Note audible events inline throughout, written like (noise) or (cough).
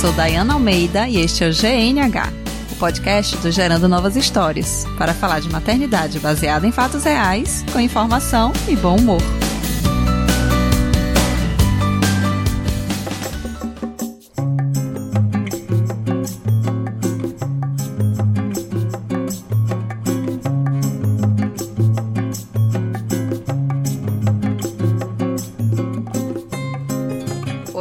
sou Dayana Almeida e este é o GNH, o podcast do Gerando Novas Histórias, para falar de maternidade baseada em fatos reais, com informação e bom humor.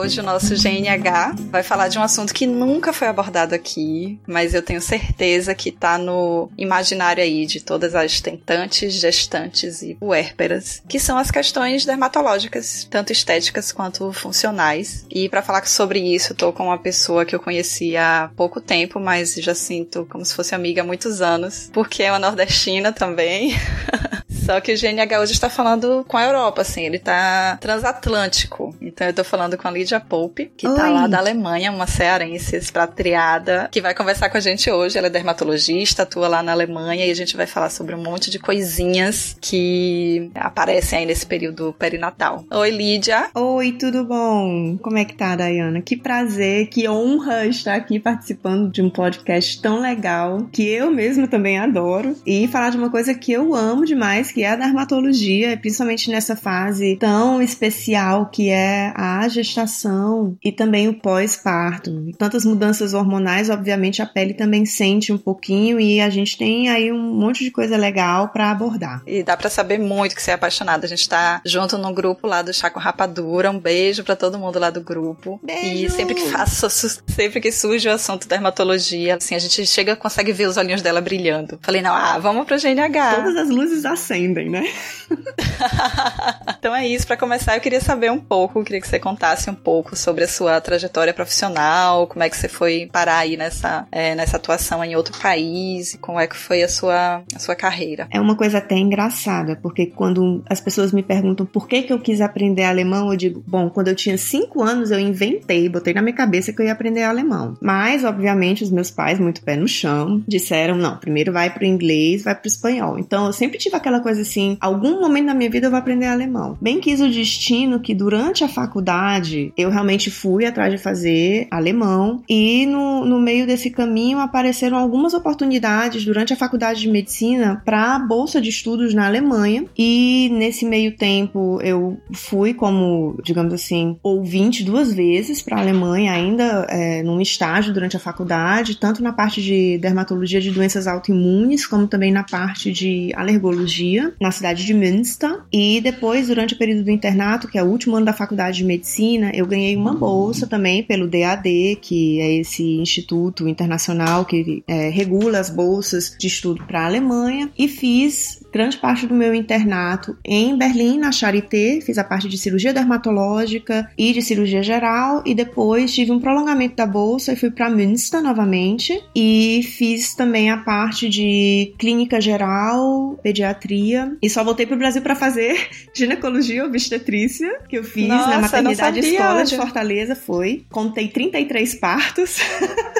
Hoje o nosso GNH vai falar de um assunto que nunca foi abordado aqui, mas eu tenho certeza que tá no imaginário aí de todas as tentantes, gestantes e puérperas, que são as questões dermatológicas, tanto estéticas quanto funcionais. E para falar sobre isso, tô com uma pessoa que eu conheci há pouco tempo, mas já sinto como se fosse amiga há muitos anos, porque é uma nordestina também. (laughs) Só que o GNH hoje está falando com a Europa, assim, ele tá transatlântico. Então eu tô falando com a Lídia Pope, que Oi. tá lá da Alemanha, uma cearense expatriada, que vai conversar com a gente hoje. Ela é dermatologista, atua lá na Alemanha e a gente vai falar sobre um monte de coisinhas que aparecem aí nesse período perinatal. Oi, Lídia. Oi, tudo bom? Como é que tá, Dayana? Que prazer, que honra estar aqui participando de um podcast tão legal, que eu mesmo também adoro, e falar de uma coisa que eu amo demais, que que é a dermatologia, principalmente nessa fase tão especial que é a gestação e também o pós-parto. Tantas mudanças hormonais, obviamente a pele também sente um pouquinho e a gente tem aí um monte de coisa legal para abordar. E dá para saber muito que você é apaixonada. A gente tá junto no grupo lá do Chaco Rapadura. Um beijo para todo mundo lá do grupo. Beijo. E sempre que faço, (laughs) sempre que surge o assunto dermatologia, assim, a gente chega consegue ver os olhinhos dela brilhando. Falei, não, ah, vamos pro GNH. Todas as luzes acendem né? (laughs) (laughs) então é isso. Para começar, eu queria saber um pouco, queria que você contasse um pouco sobre a sua trajetória profissional, como é que você foi parar aí nessa, é, nessa atuação em outro país, como é que foi a sua, a sua carreira. É uma coisa até engraçada, porque quando as pessoas me perguntam por que, que eu quis aprender alemão, eu digo, bom, quando eu tinha cinco anos eu inventei, botei na minha cabeça que eu ia aprender alemão. Mas, obviamente, os meus pais, muito pé no chão, disseram, não, primeiro vai pro inglês, vai pro espanhol. Então eu sempre tive aquela coisa assim, algum momento na minha vida eu vou aprender alemão. Bem quis o destino que durante a faculdade eu realmente fui atrás de fazer alemão e no, no meio desse caminho apareceram algumas oportunidades durante a faculdade de medicina para bolsa de estudos na Alemanha e nesse meio tempo eu fui como, digamos assim, ouvinte duas vezes para a Alemanha ainda é, num estágio durante a faculdade, tanto na parte de dermatologia de doenças autoimunes como também na parte de alergologia na cidade de Münster. E depois, durante o período do internato, que é o último ano da faculdade de medicina, eu ganhei uma bolsa também pelo DAD, que é esse instituto internacional que é, regula as bolsas de estudo para a Alemanha, e fiz grande parte do meu internato em Berlim, na Charité, fiz a parte de cirurgia dermatológica e de cirurgia geral, e depois tive um prolongamento da bolsa e fui para Münster novamente, e fiz também a parte de clínica geral, pediatria, e só voltei pro Brasil para fazer ginecologia obstetrícia, que eu fiz Nossa, na maternidade escola de Fortaleza, foi. Contei 33 partos. (laughs)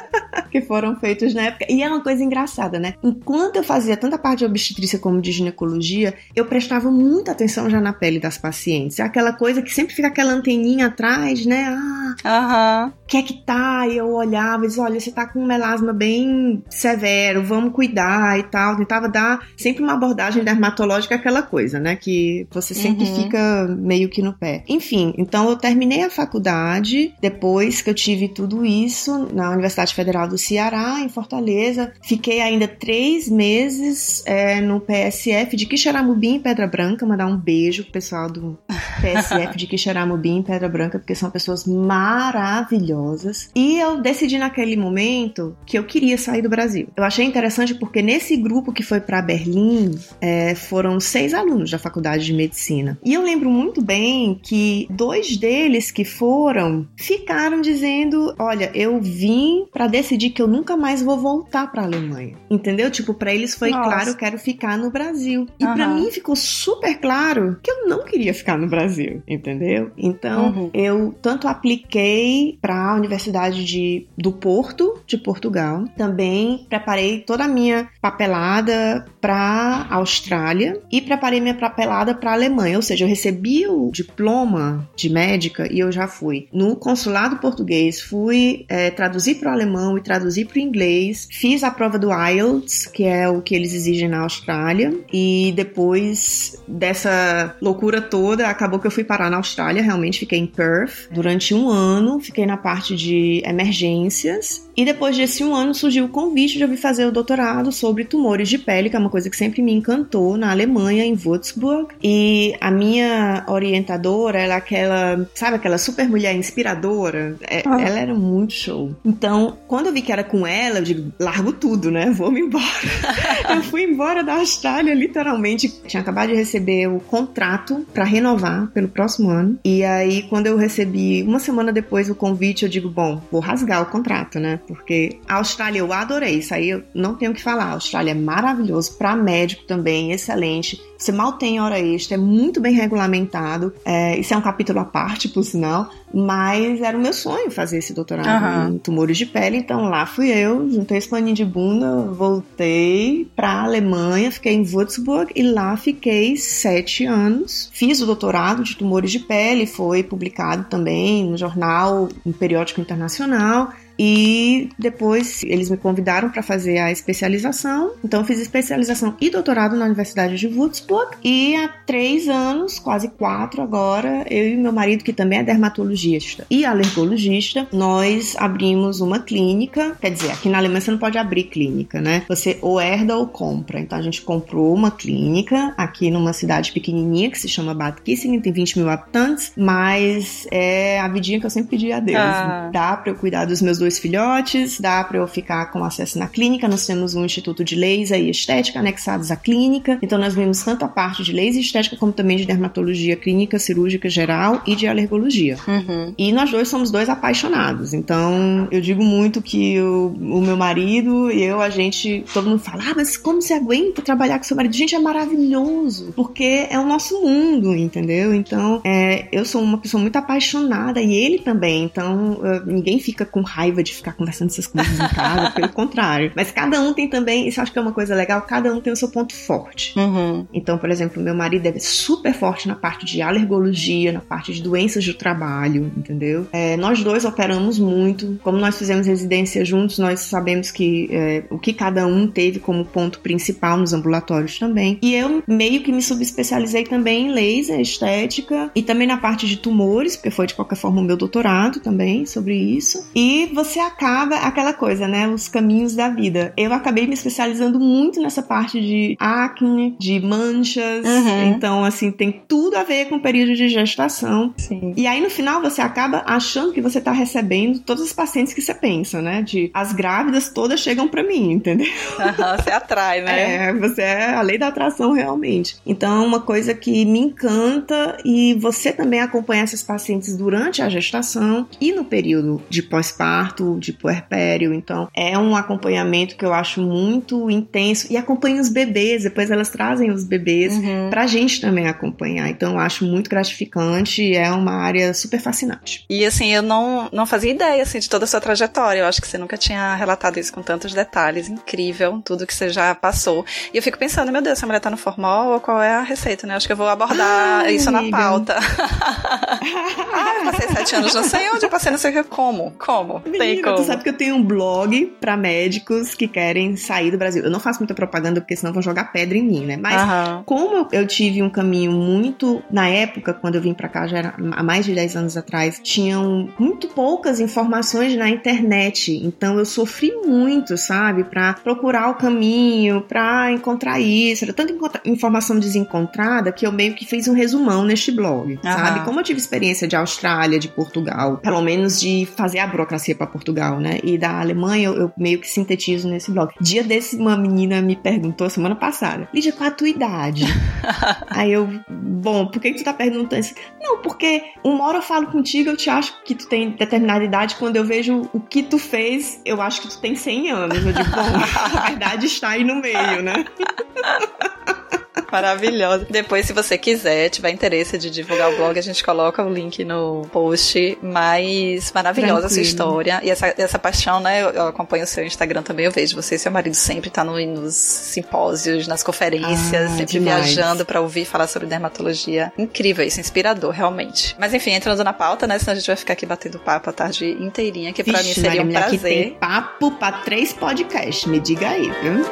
que foram feitos na época. E é uma coisa engraçada, né? Enquanto eu fazia tanta parte de obstetrícia como de ginecologia, eu prestava muita atenção já na pele das pacientes. É aquela coisa que sempre fica aquela anteninha atrás, né? Ah, uhum. que é que tá? E eu olhava e dizia, olha, você tá com um melasma bem severo, vamos cuidar e tal. Tentava dar sempre uma abordagem dermatológica, aquela coisa, né? Que você sempre uhum. fica meio que no pé. Enfim, então eu terminei a faculdade, depois que eu tive tudo isso na Universidade Federal do Ceará, em Fortaleza. Fiquei ainda três meses é, no PSF de Quixeramobim, Pedra Branca. Mandar um beijo pro pessoal do PSF de Quixeramobim, Pedra Branca, porque são pessoas maravilhosas. E eu decidi naquele momento que eu queria sair do Brasil. Eu achei interessante porque nesse grupo que foi para Berlim é, foram seis alunos da faculdade de medicina. E eu lembro muito bem que dois deles que foram ficaram dizendo: Olha, eu vim para decidir que eu nunca mais vou voltar para a Alemanha. Entendeu? Tipo, para eles foi Nossa. claro, eu quero ficar no Brasil. E uhum. para mim ficou super claro que eu não queria ficar no Brasil, entendeu? Então, uhum. eu tanto apliquei para a Universidade de, do Porto, de Portugal. Também preparei toda a minha papelada para Austrália e preparei minha papelada para Alemanha, ou seja, eu recebi o diploma de médica e eu já fui no consulado português, fui é, traduzir para o alemão e traduzir para o inglês, fiz a prova do IELTS, que é o que eles exigem na Austrália, e depois dessa loucura toda, acabou que eu fui parar na Austrália, realmente fiquei em Perth durante um ano, fiquei na parte de emergências e depois desse um ano surgiu o convite de eu vir fazer o doutorado sobre tumores de pele, que é uma coisa que sempre me encantou, na Alemanha, em Würzburg. E a minha orientadora, ela é aquela, sabe, aquela super mulher inspiradora. É, ah. Ela era muito show. Então, quando eu vi que era com ela, eu digo, largo tudo, né? Vou-me embora. (laughs) eu fui embora da Austrália, literalmente. Tinha acabado de receber o contrato para renovar pelo próximo ano. E aí, quando eu recebi, uma semana depois, o convite, eu digo, bom, vou rasgar o contrato, né? Porque a Austrália eu adorei, isso aí eu não tenho o que falar. A Austrália é maravilhoso, para médico também, excelente. Você mal tem hora extra, é muito bem regulamentado. É, isso é um capítulo à parte, por sinal, mas era o meu sonho fazer esse doutorado uhum. em tumores de pele, então lá fui eu, juntei esse paninho de bunda, voltei pra Alemanha, fiquei em Würzburg e lá fiquei sete anos. Fiz o doutorado de tumores de pele, foi publicado também no jornal, no periódico internacional. E depois eles me convidaram para fazer a especialização. Então fiz especialização e doutorado na Universidade de Würzburg. E há três anos, quase quatro agora, eu e meu marido, que também é dermatologista e alergologista, nós abrimos uma clínica. Quer dizer, aqui na Alemanha você não pode abrir clínica, né? Você ou herda ou compra. Então a gente comprou uma clínica aqui numa cidade pequenininha que se chama Bad Kissingen, tem 20 mil habitantes, mas é a vidinha que eu sempre pedi a Deus. Ah. Dá para eu cuidar dos meus dois dois filhotes, dá para eu ficar com acesso na clínica. Nós temos um instituto de laser e estética anexados à clínica, então nós vemos tanto a parte de laser e estética como também de dermatologia clínica, cirúrgica geral e de alergologia. Uhum. E nós dois somos dois apaixonados, então eu digo muito que o, o meu marido e eu, a gente, todo mundo fala, ah, mas como você aguenta trabalhar com seu marido? Gente, é maravilhoso, porque é o nosso mundo, entendeu? Então, é, eu sou uma pessoa muito apaixonada e ele também, então ninguém fica com raiva raiva de ficar conversando essas coisas em casa, (laughs) pelo contrário. Mas cada um tem também, isso acho que é uma coisa legal, cada um tem o seu ponto forte. Uhum. Então, por exemplo, meu marido é super forte na parte de alergologia, na parte de doenças do trabalho, entendeu? É, nós dois operamos muito. Como nós fizemos residência juntos, nós sabemos que é, o que cada um teve como ponto principal nos ambulatórios também. E eu meio que me subespecializei também em laser, estética e também na parte de tumores, porque foi de qualquer forma o meu doutorado também sobre isso. E você acaba aquela coisa, né? Os caminhos da vida. Eu acabei me especializando muito nessa parte de acne, de manchas. Uhum. Então, assim, tem tudo a ver com o período de gestação. Sim. E aí, no final, você acaba achando que você tá recebendo todos os pacientes que você pensa, né? De as grávidas todas chegam para mim, entendeu? Uhum, você atrai, né? É, você é a lei da atração realmente. Então, uma coisa que me encanta e você também acompanha esses pacientes durante a gestação e no período de pós-parto de puerpério. Então, é um acompanhamento que eu acho muito intenso. E acompanha os bebês, depois elas trazem os bebês uhum. pra gente também acompanhar. Então, eu acho muito gratificante. É uma área super fascinante. E assim, eu não, não fazia ideia assim, de toda a sua trajetória. Eu acho que você nunca tinha relatado isso com tantos detalhes. Incrível, tudo que você já passou. E eu fico pensando, meu Deus, essa mulher tá no formal, qual é a receita, né? Acho que eu vou abordar Ai, isso amiga. na pauta. (laughs) ah, eu passei sete anos, não sei onde, eu passei não sei o que, como. Como? Tem como. Tu sabe que eu tenho um blog para médicos que querem sair do Brasil. Eu não faço muita propaganda porque senão vão jogar pedra em mim, né? Mas uhum. como eu tive um caminho muito na época quando eu vim para cá já era há mais de 10 anos atrás, tinham muito poucas informações na internet. Então eu sofri muito, sabe, para procurar o caminho, para encontrar isso. Era tanta informação desencontrada que eu meio que fiz um resumão neste blog, uhum. sabe? Como eu tive experiência de Austrália, de Portugal, pelo menos de fazer a burocracia para Portugal, né? E da Alemanha eu, eu, meio que sintetizo nesse blog. Dia desse, uma menina me perguntou semana passada: Lídia, qual a tua idade? (laughs) Aí eu, bom, por que, que tu tá perguntando isso? Não, porque uma hora eu falo contigo, eu te acho que tu tem determinada idade. Quando eu vejo o que tu fez, eu acho que tu tem 100 anos. Eu digo, bom, (laughs) a verdade está aí no meio, né? (laughs) (laughs) Maravilhosa. Depois, se você quiser, tiver interesse de divulgar o blog, a gente coloca o link no post. Mas maravilhosa essa história. E essa, essa paixão, né? Eu, eu, acompanho o seu Instagram também, eu vejo você e seu marido sempre tá no, nos simpósios, nas conferências, ah, sempre demais. viajando para ouvir falar sobre dermatologia. Incrível isso, inspirador, realmente. Mas enfim, entrando na pauta, né? Senão a gente vai ficar aqui batendo papo a tarde inteirinha, que para mim seria um prazer. Aqui tem papo para três podcasts, me diga aí, viu?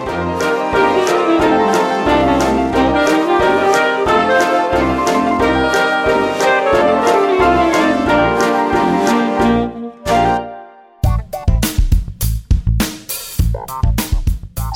(laughs)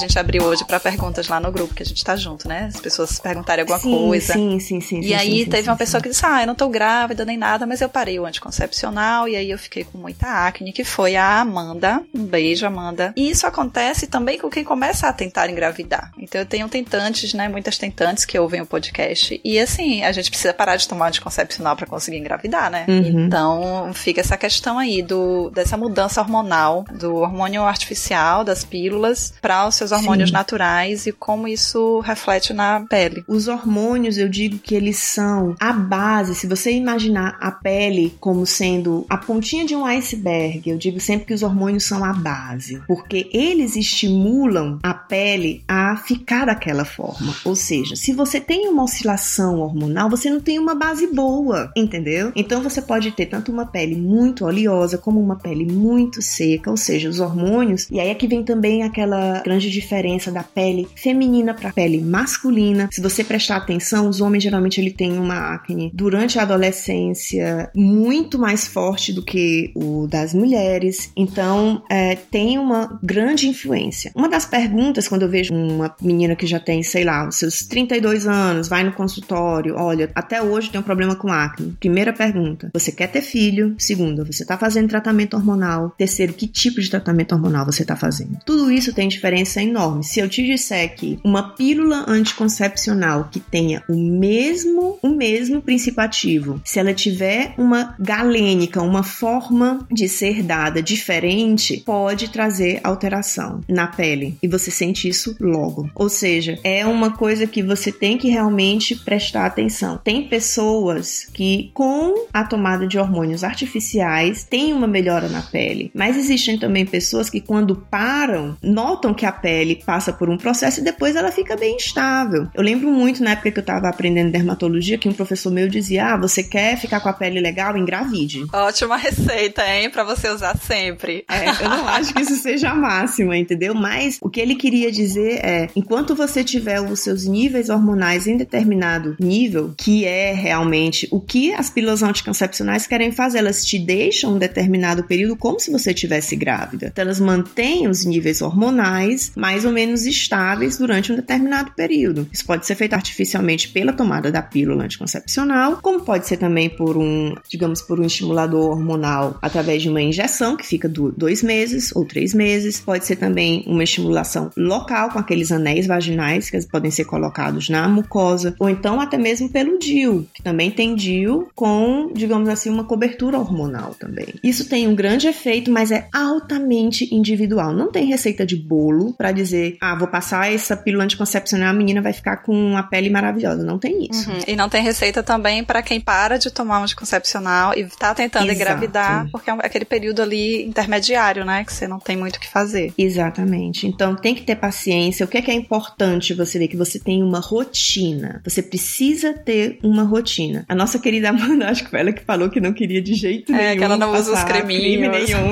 gente abriu hoje para perguntas lá no grupo, que a gente tá junto, né? As pessoas perguntarem alguma sim, coisa. Sim, sim, sim. E sim, aí sim, teve uma pessoa que disse: Ah, eu não tô grávida nem nada, mas eu parei o anticoncepcional e aí eu fiquei com muita acne, que foi a Amanda. Um beijo, Amanda. E isso acontece também com quem começa a tentar engravidar. Então eu tenho tentantes, né? Muitas tentantes que ouvem o podcast. E assim, a gente precisa parar de tomar anticoncepcional para conseguir engravidar, né? Uhum. Então fica essa questão aí do, dessa mudança hormonal, do hormônio artificial, das pílulas, para os seus hormônios naturais e como isso reflete na pele. Os hormônios, eu digo que eles são a base. Se você imaginar a pele como sendo a pontinha de um iceberg, eu digo sempre que os hormônios são a base, porque eles estimulam a pele a ficar daquela forma. Ou seja, se você tem uma oscilação hormonal, você não tem uma base boa, entendeu? Então você pode ter tanto uma pele muito oleosa como uma pele muito seca, ou seja, os hormônios. E aí é que vem também aquela grande diferença da pele feminina para pele masculina. Se você prestar atenção, os homens geralmente ele tem uma acne durante a adolescência muito mais forte do que o das mulheres. Então é, tem uma grande influência. Uma das perguntas quando eu vejo uma menina que já tem, sei lá, os seus 32 anos, vai no consultório, olha, até hoje tem um problema com acne. Primeira pergunta: você quer ter filho? Segunda, você está fazendo tratamento hormonal? Terceiro, que tipo de tratamento hormonal você está fazendo? Tudo isso tem diferença enorme. Se eu te disser que uma pílula anticoncepcional que tenha o mesmo, o mesmo princípio ativo, se ela tiver uma galênica, uma forma de ser dada diferente, pode trazer alteração na pele e você sente isso logo. Ou seja, é uma coisa que você tem que realmente prestar atenção. Tem pessoas que com a tomada de hormônios artificiais têm uma melhora na pele, mas existem também pessoas que quando param, notam que a pele passa por um processo e depois ela fica bem estável. Eu lembro muito na época que eu estava aprendendo dermatologia que um professor meu dizia: Ah, você quer ficar com a pele legal? Engravide. Ótima receita, hein? Pra você usar sempre. É, eu não (laughs) acho que isso seja a máxima, entendeu? Mas o que ele queria dizer é: enquanto você tiver os seus níveis hormonais em determinado nível, que é realmente o que as pílulas anticoncepcionais querem fazer, elas te deixam um determinado período como se você estivesse grávida. Então, elas mantêm os níveis hormonais mais ou menos estáveis durante um determinado período. Isso pode ser feito artificialmente pela tomada da pílula anticoncepcional, como pode ser também por um, digamos, por um estimulador hormonal através de uma injeção que fica do dois meses ou três meses. Pode ser também uma estimulação local com aqueles anéis vaginais que podem ser colocados na mucosa, ou então até mesmo pelo DIU, que também tem DIU com, digamos assim, uma cobertura hormonal também. Isso tem um grande efeito, mas é altamente individual. Não tem receita de bolo para dizer, ah, vou passar essa pílula anticoncepcional, a menina vai ficar com uma pele maravilhosa. Não tem isso. Uhum. E não tem receita também para quem para de tomar um anticoncepcional e tá tentando Exato. engravidar, porque é aquele período ali intermediário, né? Que você não tem muito o que fazer. Exatamente. Então tem que ter paciência. O que é, que é importante você ver? Que você tem uma rotina. Você precisa ter uma rotina. A nossa querida Amanda, (laughs) acho que foi ela que falou que não queria de jeito nenhum. É, que ela não usa os creminhos. Creme nenhum.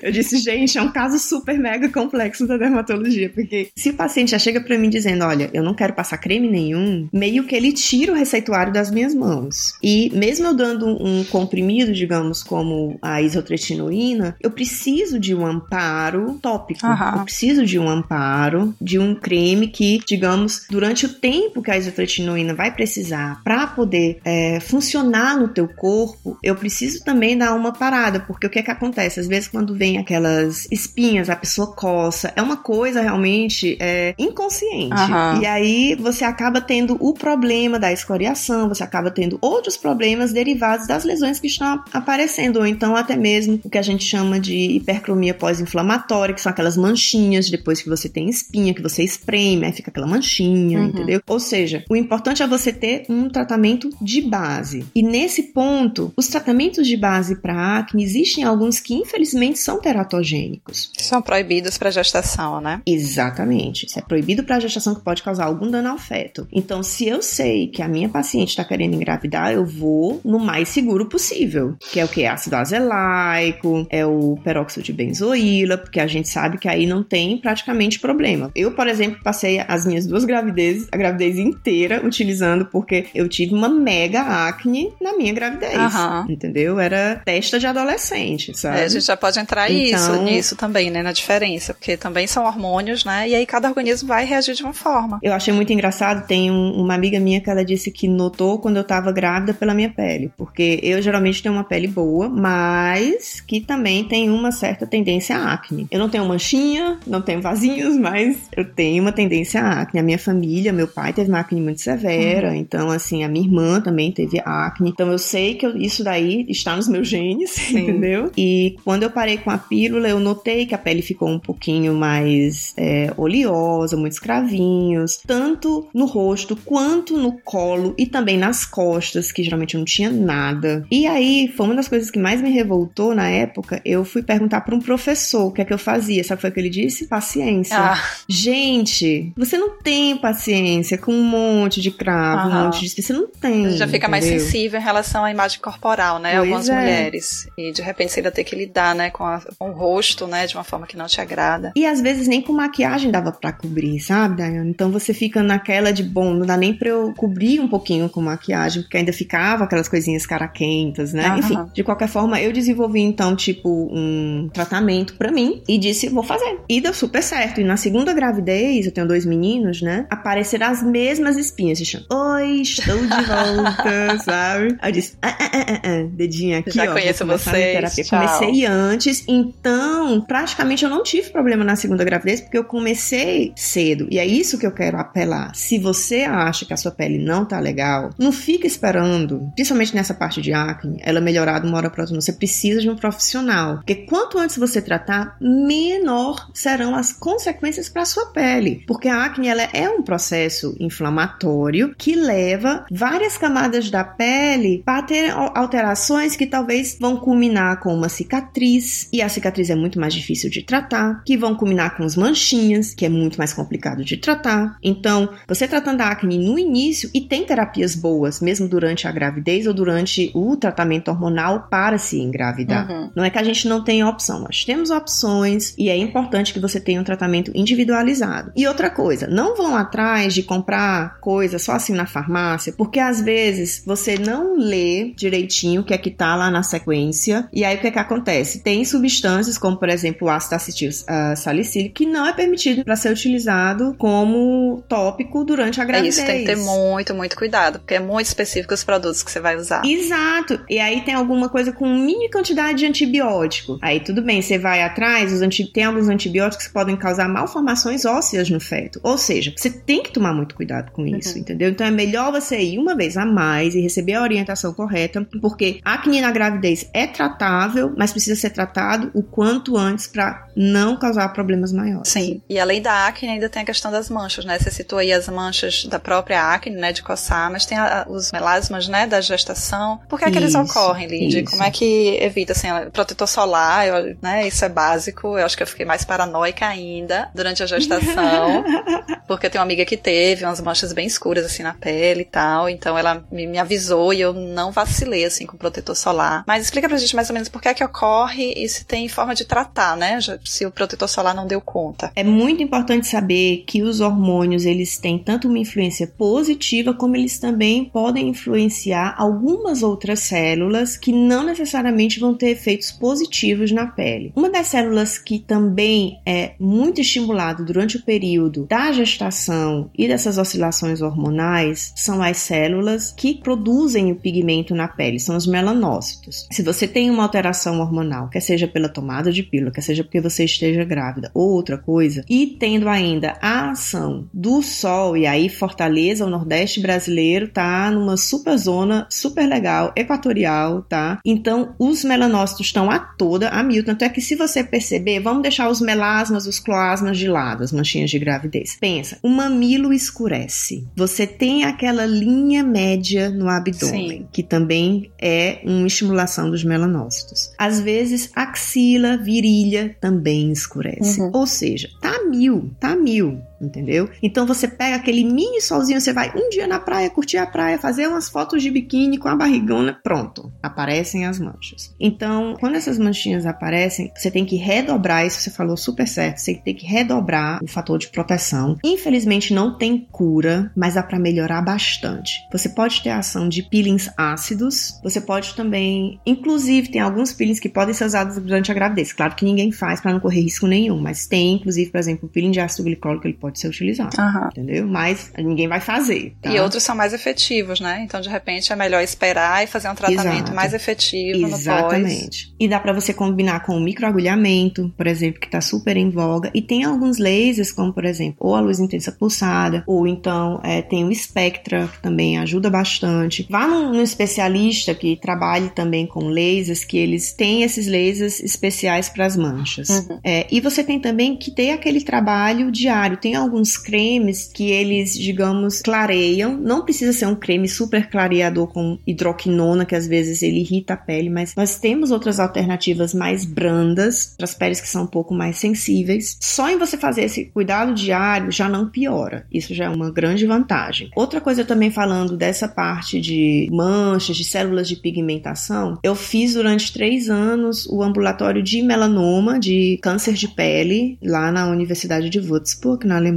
Eu disse, gente, é um caso super mega complexo da dermatologia, porque se o paciente já chega para mim dizendo, olha, eu não quero passar creme nenhum, meio que ele tira o receituário das minhas mãos. E mesmo eu dando um comprimido, digamos, como a isotretinoína, eu preciso de um amparo tópico. Uhum. Eu preciso de um amparo, de um creme que, digamos, durante o tempo que a isotretinoína vai precisar para poder é, funcionar no teu corpo, eu preciso também dar uma parada, porque o que é que acontece? Às vezes quando vem aquelas espinhas, a pessoa coça, é uma coisa coisa realmente é, inconsciente. Uhum. E aí você acaba tendo o problema da escoriação, você acaba tendo outros problemas derivados das lesões que estão aparecendo, ou então até mesmo o que a gente chama de hipercromia pós-inflamatória, que são aquelas manchinhas depois que você tem espinha, que você espreme, aí fica aquela manchinha, uhum. entendeu? Ou seja, o importante é você ter um tratamento de base. E nesse ponto, os tratamentos de base para acne existem alguns que infelizmente são teratogênicos. São proibidos para gestação, né? Exatamente. Isso é proibido para gestação que pode causar algum dano ao feto. Então, se eu sei que a minha paciente está querendo engravidar, eu vou no mais seguro possível, que é o que? Ácido azelaico, é o peróxido de benzoíla, porque a gente sabe que aí não tem praticamente problema. Eu, por exemplo, passei as minhas duas gravidezes, a gravidez inteira, utilizando, porque eu tive uma mega acne na minha gravidez. Uhum. Entendeu? Era testa de adolescente, sabe? É, a gente já pode entrar então... isso, nisso também, né? Na diferença, porque também são hormônios, né? E aí cada organismo vai reagir de uma forma. Eu achei muito engraçado, tem um, uma amiga minha que ela disse que notou quando eu tava grávida pela minha pele, porque eu geralmente tenho uma pele boa, mas que também tem uma certa tendência à acne. Eu não tenho manchinha, não tenho vasinhos, mas eu tenho uma tendência à acne. A minha família, meu pai teve uma acne muito severa, uhum. então assim, a minha irmã também teve acne. Então eu sei que eu, isso daí está nos meus genes, (laughs) Sim. entendeu? E quando eu parei com a pílula, eu notei que a pele ficou um pouquinho mais é, oleosa, muitos cravinhos, tanto no rosto quanto no colo e também nas costas, que geralmente eu não tinha nada. E aí, foi uma das coisas que mais me revoltou na época. Eu fui perguntar para um professor o que é que eu fazia. Sabe o que foi que ele disse? Paciência. Ah. Gente, você não tem paciência com um monte de cravo, um monte de. Você não tem. Você já fica entendeu? mais sensível em relação à imagem corporal, né? Pois Algumas é. mulheres. E de repente você ainda tem que lidar, né, com, a, com o rosto, né, de uma forma que não te agrada. E às vezes nem com maquiagem dava para cobrir, sabe, Dayane? Então você fica naquela de, bom, não dá nem pra eu cobrir um pouquinho com maquiagem, porque ainda ficava aquelas coisinhas caraquentas, né? Uhum. Enfim, de qualquer forma, eu desenvolvi então, tipo, um tratamento para mim e disse, vou fazer. E deu super certo. E na segunda gravidez, eu tenho dois meninos, né? Apareceram as mesmas espinhas. Chama, Oi, estou de volta, (laughs) sabe? Aí eu disse, ah, ah, ah, ah, dedinho aqui, Já ó. conheço vocês. Comecei antes, então praticamente eu não tive problema na segunda gravidez, porque eu comecei cedo. E é isso que eu quero apelar. Se você acha que a sua pele não tá legal, não fica esperando, principalmente nessa parte de acne, ela melhorar de uma hora para outra. Você precisa de um profissional. Porque quanto antes você tratar, menor serão as consequências para sua pele. Porque a acne ela é um processo inflamatório que leva várias camadas da pele para ter alterações que talvez vão culminar com uma cicatriz, e a cicatriz é muito mais difícil de tratar, que vão culminar com as manchinhas, que é muito mais complicado de tratar. Então, você tratando a acne no início e tem terapias boas, mesmo durante a gravidez ou durante o tratamento hormonal para se engravidar. Uhum. Não é que a gente não tem opção, nós temos opções e é importante que você tenha um tratamento individualizado. E outra coisa, não vão atrás de comprar coisa só assim na farmácia, porque às vezes você não lê direitinho o que é que tá lá na sequência e aí o que é que acontece? Tem substâncias como, por exemplo, o ácido acetil uh, salicílico que não é permitido para ser utilizado como tópico durante a gravidez. É isso, tem que ter muito, muito cuidado, porque é muito específico os produtos que você vai usar. Exato. E aí tem alguma coisa com mini quantidade de antibiótico. Aí tudo bem, você vai atrás, os anti... tem alguns antibióticos que podem causar malformações ósseas no feto. Ou seja, você tem que tomar muito cuidado com isso, uhum. entendeu? Então é melhor você ir uma vez a mais e receber a orientação correta, porque a acne na gravidez é tratável, mas precisa ser tratado o quanto antes para não causar problemas maiores. Sim. E além da acne, ainda tem a questão das manchas, né? Você citou aí as manchas da própria acne, né, de coçar, mas tem a, os melasmas, né, da gestação. Por que, é que eles ocorrem, Lindy? Como é que evita, assim, protetor solar, eu, né, isso é básico. Eu acho que eu fiquei mais paranoica ainda durante a gestação, (laughs) porque tem uma amiga que teve umas manchas bem escuras, assim, na pele e tal, então ela me, me avisou e eu não vacilei, assim, com protetor solar. Mas explica pra gente mais ou menos por que é que ocorre e se tem forma de tratar, né, se o protetor solar não deu conta. É muito importante saber que os hormônios, eles têm tanto uma influência positiva, como eles também podem influenciar algumas outras células que não necessariamente vão ter efeitos positivos na pele. Uma das células que também é muito estimulado durante o período da gestação e dessas oscilações hormonais são as células que produzem o pigmento na pele, são os melanócitos. Se você tem uma alteração hormonal, quer seja pela tomada de pílula, quer seja porque você esteja grávida ou outra coisa e tendo ainda a ação do sol e aí Fortaleza, o Nordeste brasileiro tá numa super zona super legal, equatorial, tá? Então os melanócitos estão a toda a mil, tanto é que se você perceber, vamos deixar os melasmas, os cloasmas de lado, as manchinhas de gravidez. Pensa, o mamilo escurece. Você tem aquela linha média no abdômen, Sim. que também é uma estimulação dos melanócitos. Às vezes axila, virilha também escurece. Uhum. Ou seja, tá mil, tá mil entendeu? Então você pega aquele mini solzinho, você vai um dia na praia, curtir a praia, fazer umas fotos de biquíni com a barrigona, pronto, aparecem as manchas. Então, quando essas manchinhas aparecem, você tem que redobrar, isso você falou super certo, você tem que redobrar o fator de proteção. Infelizmente não tem cura, mas dá para melhorar bastante. Você pode ter ação de peelings ácidos, você pode também, inclusive tem alguns peelings que podem ser usados durante a gravidez. Claro que ninguém faz para não correr risco nenhum, mas tem, inclusive, por exemplo, o peeling de ácido glicólico, ele pode pode ser utilizado. Uhum. Entendeu? Mas ninguém vai fazer. Tá? E outros são mais efetivos, né? Então, de repente, é melhor esperar e fazer um tratamento Exato. mais efetivo Exatamente. E dá para você combinar com o microagulhamento, por exemplo, que tá super em voga. E tem alguns lasers, como por exemplo, ou a luz intensa pulsada, ou então é, tem o Spectra, que também ajuda bastante. Vá num, num especialista que trabalhe também com lasers, que eles têm esses lasers especiais para as manchas. Uhum. É, e você tem também que ter aquele trabalho diário. Tem alguns cremes que eles, digamos, clareiam. Não precisa ser um creme super clareador com hidroquinona, que às vezes ele irrita a pele, mas nós temos outras alternativas mais brandas para as peles que são um pouco mais sensíveis. Só em você fazer esse cuidado diário já não piora. Isso já é uma grande vantagem. Outra coisa também falando dessa parte de manchas, de células de pigmentação, eu fiz durante três anos o ambulatório de melanoma, de câncer de pele, lá na Universidade de Würzburg, na Alemanha.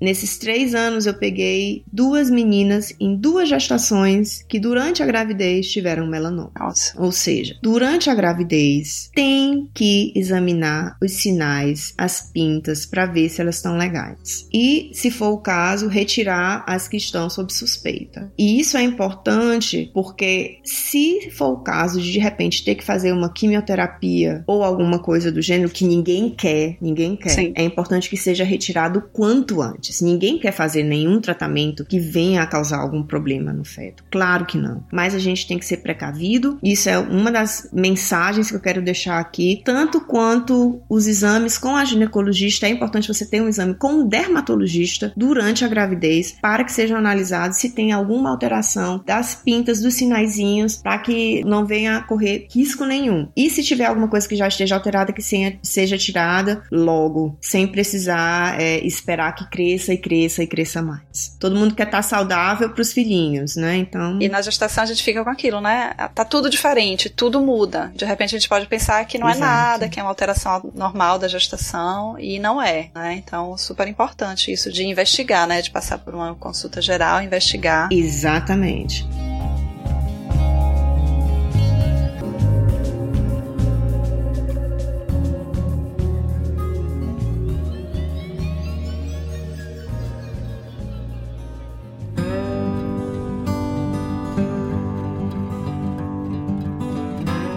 Nesses três anos eu peguei duas meninas em duas gestações que durante a gravidez tiveram melanoma. Nossa. Ou seja, durante a gravidez tem que examinar os sinais, as pintas para ver se elas estão legais. E, se for o caso, retirar as que estão sob suspeita. E isso é importante porque se for o caso de de repente ter que fazer uma quimioterapia ou alguma coisa do gênero que ninguém quer, ninguém quer, Sim. é importante que seja retirado quanto antes. Ninguém quer fazer nenhum tratamento que venha a causar algum problema no feto. Claro que não. Mas a gente tem que ser precavido. Isso é uma das mensagens que eu quero deixar aqui. Tanto quanto os exames com a ginecologista, é importante você ter um exame com um dermatologista durante a gravidez para que sejam analisados se tem alguma alteração das pintas, dos sinaizinhos, para que não venha a correr risco nenhum. E se tiver alguma coisa que já esteja alterada, que seja tirada logo, sem precisar é, esperar que cresça e cresça e cresça mais. Todo mundo quer estar tá saudável para os filhinhos, né? Então. E na gestação a gente fica com aquilo, né? Tá tudo diferente, tudo muda. De repente a gente pode pensar que não Exato. é nada, que é uma alteração normal da gestação e não é, né? Então, super importante isso de investigar, né? De passar por uma consulta geral, investigar. Exatamente.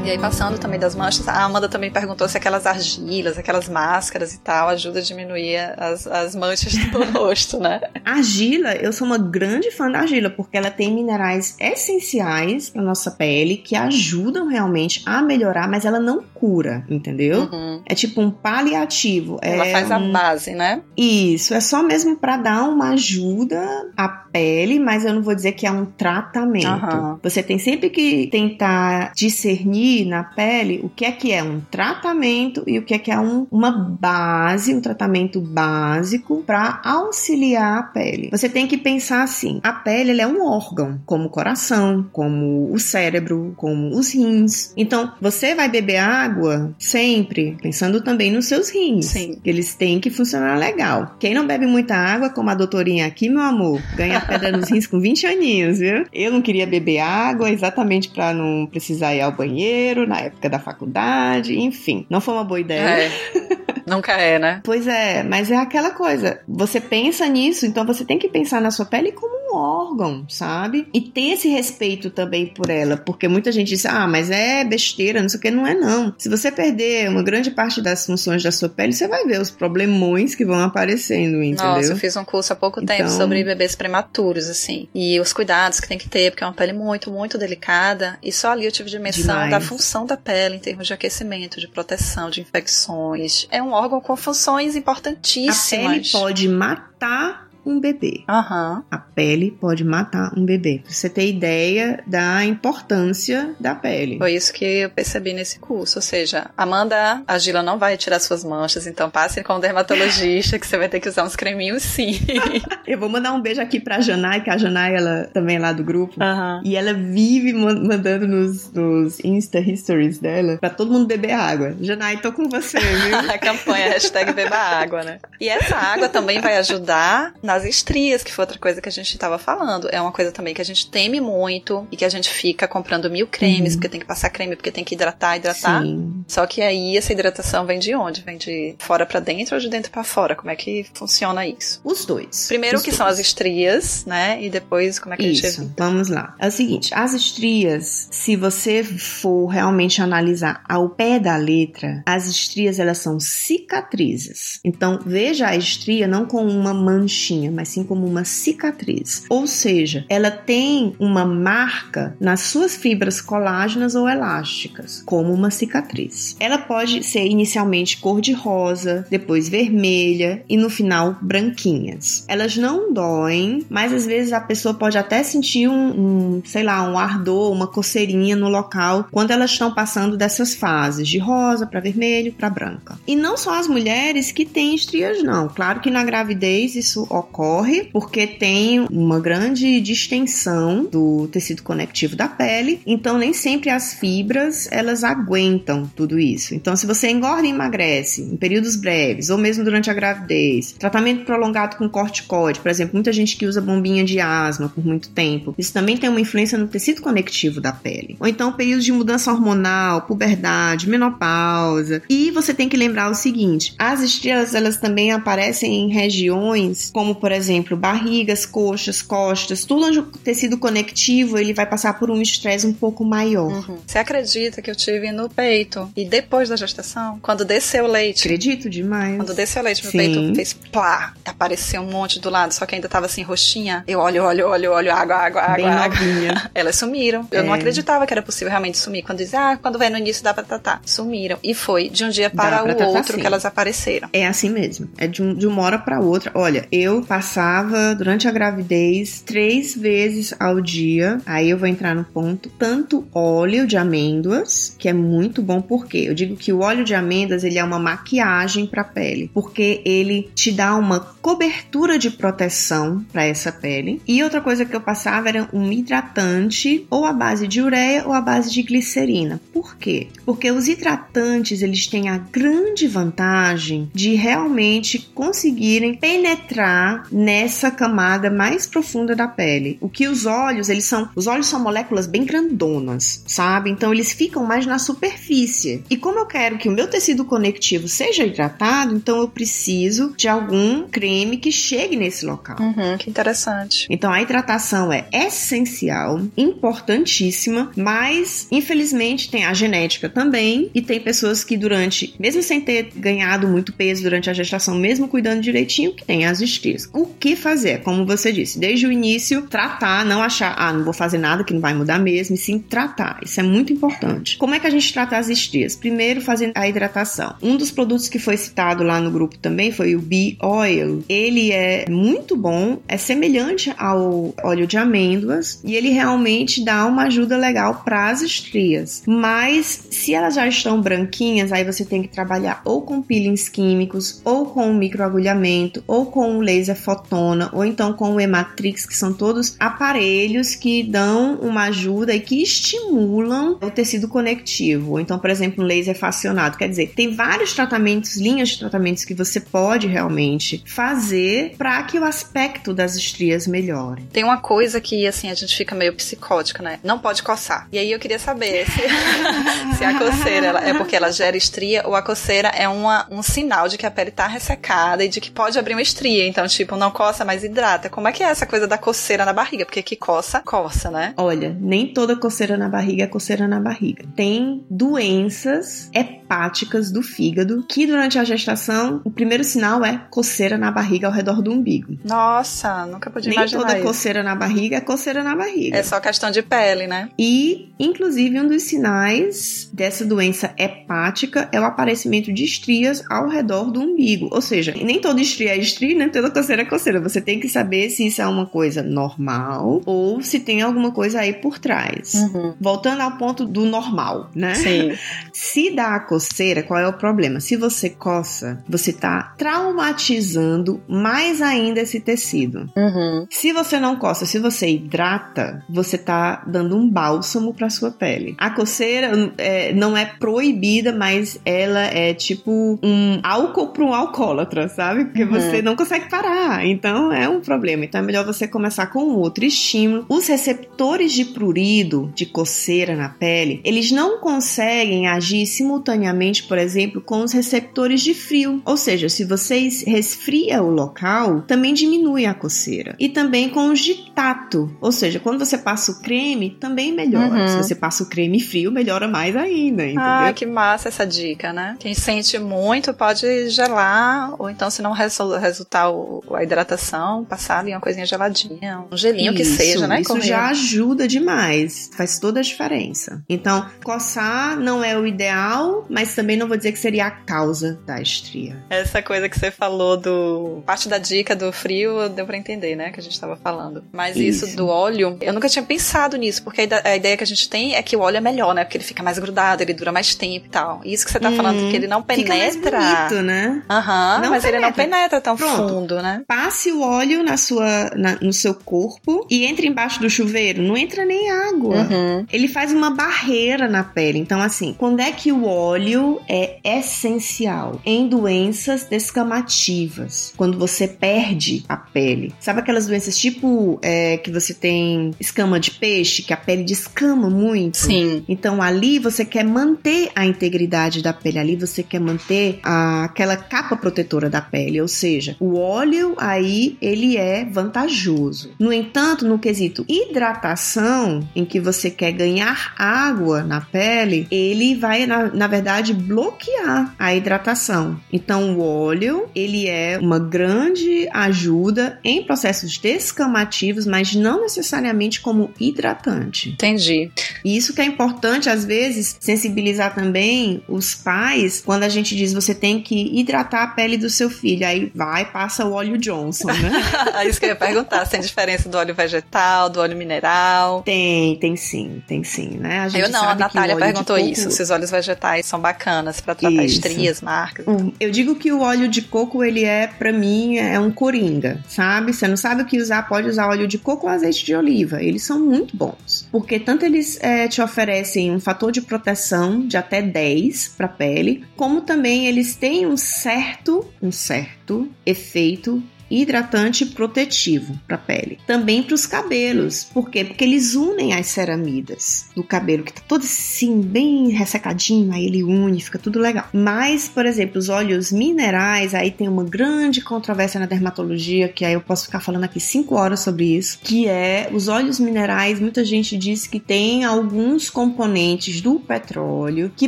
E aí, passando também das manchas, a Amanda também perguntou se aquelas argilas, aquelas máscaras e tal, ajuda a diminuir as, as manchas do (laughs) rosto, né? Argila, eu sou uma grande fã da argila, porque ela tem minerais essenciais para nossa pele que ajudam realmente a melhorar, mas ela não cura, entendeu? Uhum. É tipo um paliativo. Ela é faz um... a base, né? Isso, é só mesmo para dar uma ajuda à pele, mas eu não vou dizer que é um tratamento. Uhum. Você tem sempre que tentar discernir na pele o que é que é um tratamento e o que é que é um, uma base, um tratamento básico para auxiliar a pele. Você tem que pensar assim: a pele é um órgão, como o coração, como o cérebro, como os rins. Então, você vai beber água sempre pensando também nos seus rins. Sim. Que eles têm que funcionar legal. Quem não bebe muita água, como a doutorinha aqui, meu amor, ganha pedra nos rins com 20 aninhos, viu? Eu não queria beber água exatamente para não precisar ir ao banheiro na época da faculdade, enfim, não foi uma boa ideia. É. Nunca é, né? (laughs) Pois é, mas é aquela coisa. Você pensa nisso, então você tem que pensar na sua pele como um órgão, sabe? E ter esse respeito também por ela, porque muita gente diz, ah, mas é besteira, não sei o que, não é não. Se você perder uma grande parte das funções da sua pele, você vai ver os problemões que vão aparecendo, entendeu? Nossa, eu fiz um curso há pouco então... tempo sobre bebês prematuros, assim, e os cuidados que tem que ter, porque é uma pele muito, muito delicada, e só ali eu tive dimensão Demais. da função da pele em termos de aquecimento, de proteção, de infecções. É um órgão com funções importantíssimas. A pele pode matar um bebê. Uhum. A pele pode matar um bebê. Pra você ter ideia da importância da pele. Foi isso que eu percebi nesse curso. Ou seja, Amanda, a Gila não vai tirar suas manchas, então passe com o dermatologista que você vai ter que usar uns creminhos sim. (laughs) eu vou mandar um beijo aqui pra Janai, que a Janai ela também é lá do grupo. Uhum. E ela vive mandando nos, nos Insta Histories dela pra todo mundo beber água. Janai, tô com você, viu? (laughs) a campanha hashtag beba água, né? E essa água também vai ajudar na as estrias, que foi outra coisa que a gente estava falando. É uma coisa também que a gente teme muito e que a gente fica comprando mil cremes, uhum. porque tem que passar creme, porque tem que hidratar, hidratar. Sim. Só que aí essa hidratação vem de onde? Vem de fora para dentro ou de dentro para fora? Como é que funciona isso? Os dois. Primeiro Os que dois. são as estrias, né? E depois como é que isso. a gente evita? Vamos lá. É o seguinte, as estrias, se você for realmente analisar ao pé da letra, as estrias elas são cicatrizes. Então veja a estria não com uma manchinha mas sim como uma cicatriz. Ou seja, ela tem uma marca nas suas fibras colágenas ou elásticas, como uma cicatriz. Ela pode ser inicialmente cor de rosa, depois vermelha e no final branquinhas. Elas não doem, mas às vezes a pessoa pode até sentir um, um sei lá, um ardor, uma coceirinha no local quando elas estão passando dessas fases de rosa para vermelho para branca. E não só as mulheres que têm estrias não. Claro que na gravidez isso ocorre ocorre porque tem uma grande distensão do tecido conectivo da pele, então nem sempre as fibras elas aguentam tudo isso. Então, se você engorda e emagrece em períodos breves ou mesmo durante a gravidez, tratamento prolongado com corticoide, por exemplo, muita gente que usa bombinha de asma por muito tempo, isso também tem uma influência no tecido conectivo da pele. Ou então períodos de mudança hormonal, puberdade, menopausa. E você tem que lembrar o seguinte: as estrelas elas também aparecem em regiões como por exemplo, barrigas, coxas, costas, tudo onde o tecido conectivo ele vai passar por um estresse um pouco maior. Uhum. Você acredita que eu tive no peito e depois da gestação, quando desceu o leite? Acredito demais. Quando desceu o leite, meu Sim. peito fez plá, apareceu um monte do lado, só que ainda tava assim roxinha. Eu olho, olho, olho, olho, água, água, água, Bem água. Novinha. (laughs) Elas sumiram. Eu é. não acreditava que era possível realmente sumir. Quando dizia, ah, quando vem no início dá pra tratar. Sumiram. E foi de um dia para o outro que elas apareceram. É assim mesmo. É de, um, de uma hora para outra. Olha, eu passava durante a gravidez três vezes ao dia. Aí eu vou entrar no ponto. Tanto óleo de amêndoas, que é muito bom, porque eu digo que o óleo de amêndoas ele é uma maquiagem para a pele, porque ele te dá uma cobertura de proteção para essa pele. E outra coisa que eu passava era um hidratante ou a base de ureia ou a base de glicerina. Por quê? Porque os hidratantes eles têm a grande vantagem de realmente conseguirem penetrar nessa camada mais profunda da pele. O que os olhos, eles são, os olhos são moléculas bem grandonas, sabe? Então eles ficam mais na superfície. E como eu quero que o meu tecido conectivo seja hidratado, então eu preciso de algum creme que chegue nesse local. Uhum, que interessante. Então a hidratação é essencial, importantíssima, mas infelizmente tem a genética também e tem pessoas que durante, mesmo sem ter ganhado muito peso durante a gestação, mesmo cuidando direitinho, que tem as estrias. O que fazer? como você disse, desde o início, tratar, não achar, ah, não vou fazer nada que não vai mudar mesmo, e sim tratar. Isso é muito importante. Como é que a gente trata as estrias? Primeiro, fazendo a hidratação. Um dos produtos que foi citado lá no grupo também foi o Bee Oil. Ele é muito bom, é semelhante ao óleo de amêndoas e ele realmente dá uma ajuda legal para as estrias. Mas se elas já estão branquinhas, aí você tem que trabalhar ou com peelings químicos, ou com microagulhamento, ou com laser fotona, ou então com o Ematrix, que são todos aparelhos que dão uma ajuda e que estimulam o tecido conectivo. Então, por exemplo, um laser facionado. Quer dizer, tem vários tratamentos, linhas de tratamentos que você pode realmente fazer para que o aspecto das estrias melhore. Tem uma coisa que, assim, a gente fica meio psicótica, né? Não pode coçar. E aí eu queria saber se, (laughs) se a coceira é porque ela gera estria ou a coceira é uma, um sinal de que a pele tá ressecada e de que pode abrir uma estria. Então, tipo, não coça, mas hidrata. Como é que é essa coisa da coceira na barriga? Porque que coça, coça, né? Olha, nem toda coceira na barriga é coceira na barriga. Tem doenças hepáticas do fígado que durante a gestação o primeiro sinal é coceira na barriga ao redor do umbigo. Nossa, nunca podia nem imaginar toda isso. coceira na barriga é coceira na barriga. É só questão de pele, né? E, inclusive, um dos sinais dessa doença hepática é o aparecimento de estrias ao redor do umbigo. Ou seja, nem toda estria é estria, nem toda coceira é coceira. Você tem que saber se isso é uma coisa normal ou se tem alguma coisa aí por trás. Uhum. Voltando ao ponto do normal, né? Sim. (laughs) Se dá a coceira, qual é o problema? Se você coça, você tá traumatizando mais ainda esse tecido. Uhum. Se você não coça, se você hidrata, você tá dando um bálsamo para sua pele. A coceira é, não é proibida, mas ela é tipo um álcool para um alcoólatra, sabe? Porque Uhum. você não consegue parar. Então é um problema. Então é melhor você começar com outro estímulo. Os receptores de prurido, de coceira na pele, eles não conseguem agir simultaneamente, por exemplo, com os receptores de frio. Ou seja, se você resfria o local, também diminui a coceira. E também com os de tato. Ou seja, quando você passa o creme, também melhora. Uhum. Se você passa o creme frio, melhora mais ainda, entendeu? Ah, que massa essa dica, né? Quem sente muito pode gelar, ou então, se não resultar a hidratação, passar ali uma coisinha geladinha, um gelinho que Isso, seja, né? Isso Correr. já ajuda demais, faz toda a diferença. Então, coçar não é o ideal, mas também não vou dizer que seria a causa da estria. Essa coisa que você falou do. Parte da dica do frio deu pra entender, né? Que a gente tava falando. Mas isso, Isso. do óleo, eu nunca tinha pensado nisso, porque a ide- a ideia que a gente tem é que o óleo é melhor, né? Porque ele fica mais grudado, ele dura mais tempo e tal. E isso que você tá Hum, falando, que ele não Fica mais penetra. bonito, né? Aham, Não mas ele não penetra. penetra tão Pronto. fundo, né? Passe o óleo na sua, na- no seu corpo e entre embaixo do chuveiro. Não entra nem água. Uhum. Ele faz uma barreira na pele. Então, assim, quando é que o óleo é essencial? Em doenças descamativas. Quando você perde a pele. Sabe aquelas doenças tipo é, que você tem escama de peixe, que a pele descama muito? Sim. Então ali você quer manter a integridade da pele, ali você quer manter a- aquela capa protetora da pele, ou seja, o óleo aí ele é vantajoso. No entanto, no quesito hidratação, em que você quer ganhar água na pele, ele vai na, na verdade bloquear a hidratação. Então o óleo ele é uma grande ajuda em processos descamativos, mas não necessariamente como hidratante. Entendi. E isso que é importante, às vezes, sensibilizar também os pais quando a gente diz você tem que hidratar a pele do seu filho. Aí vai, passa o óleo Johnson, né? (laughs) Isso que eu ia perguntar, se tem diferença do óleo vegetal, do óleo mineral. tem, tem sim, tem sim, né? Eu não, a Natália perguntou isso, se os óleos vegetais são bacanas pra tratar Isso. estrias, marcas. Hum, Eu digo que o óleo de coco, ele é, pra mim, é um coringa, sabe? Você não sabe o que usar, pode usar óleo de coco ou azeite de oliva. Eles são muito bons. Porque tanto eles é, te oferecem um fator de proteção de até 10 pra pele, como também eles têm um certo, um certo efeito hidratante protetivo para a pele. Também para os cabelos. Por quê? Porque eles unem as ceramidas do cabelo, que tá todo assim, bem ressecadinho, aí ele une, fica tudo legal. Mas, por exemplo, os óleos minerais, aí tem uma grande controvérsia na dermatologia, que aí eu posso ficar falando aqui 5 horas sobre isso, que é os óleos minerais, muita gente diz que tem alguns componentes do petróleo que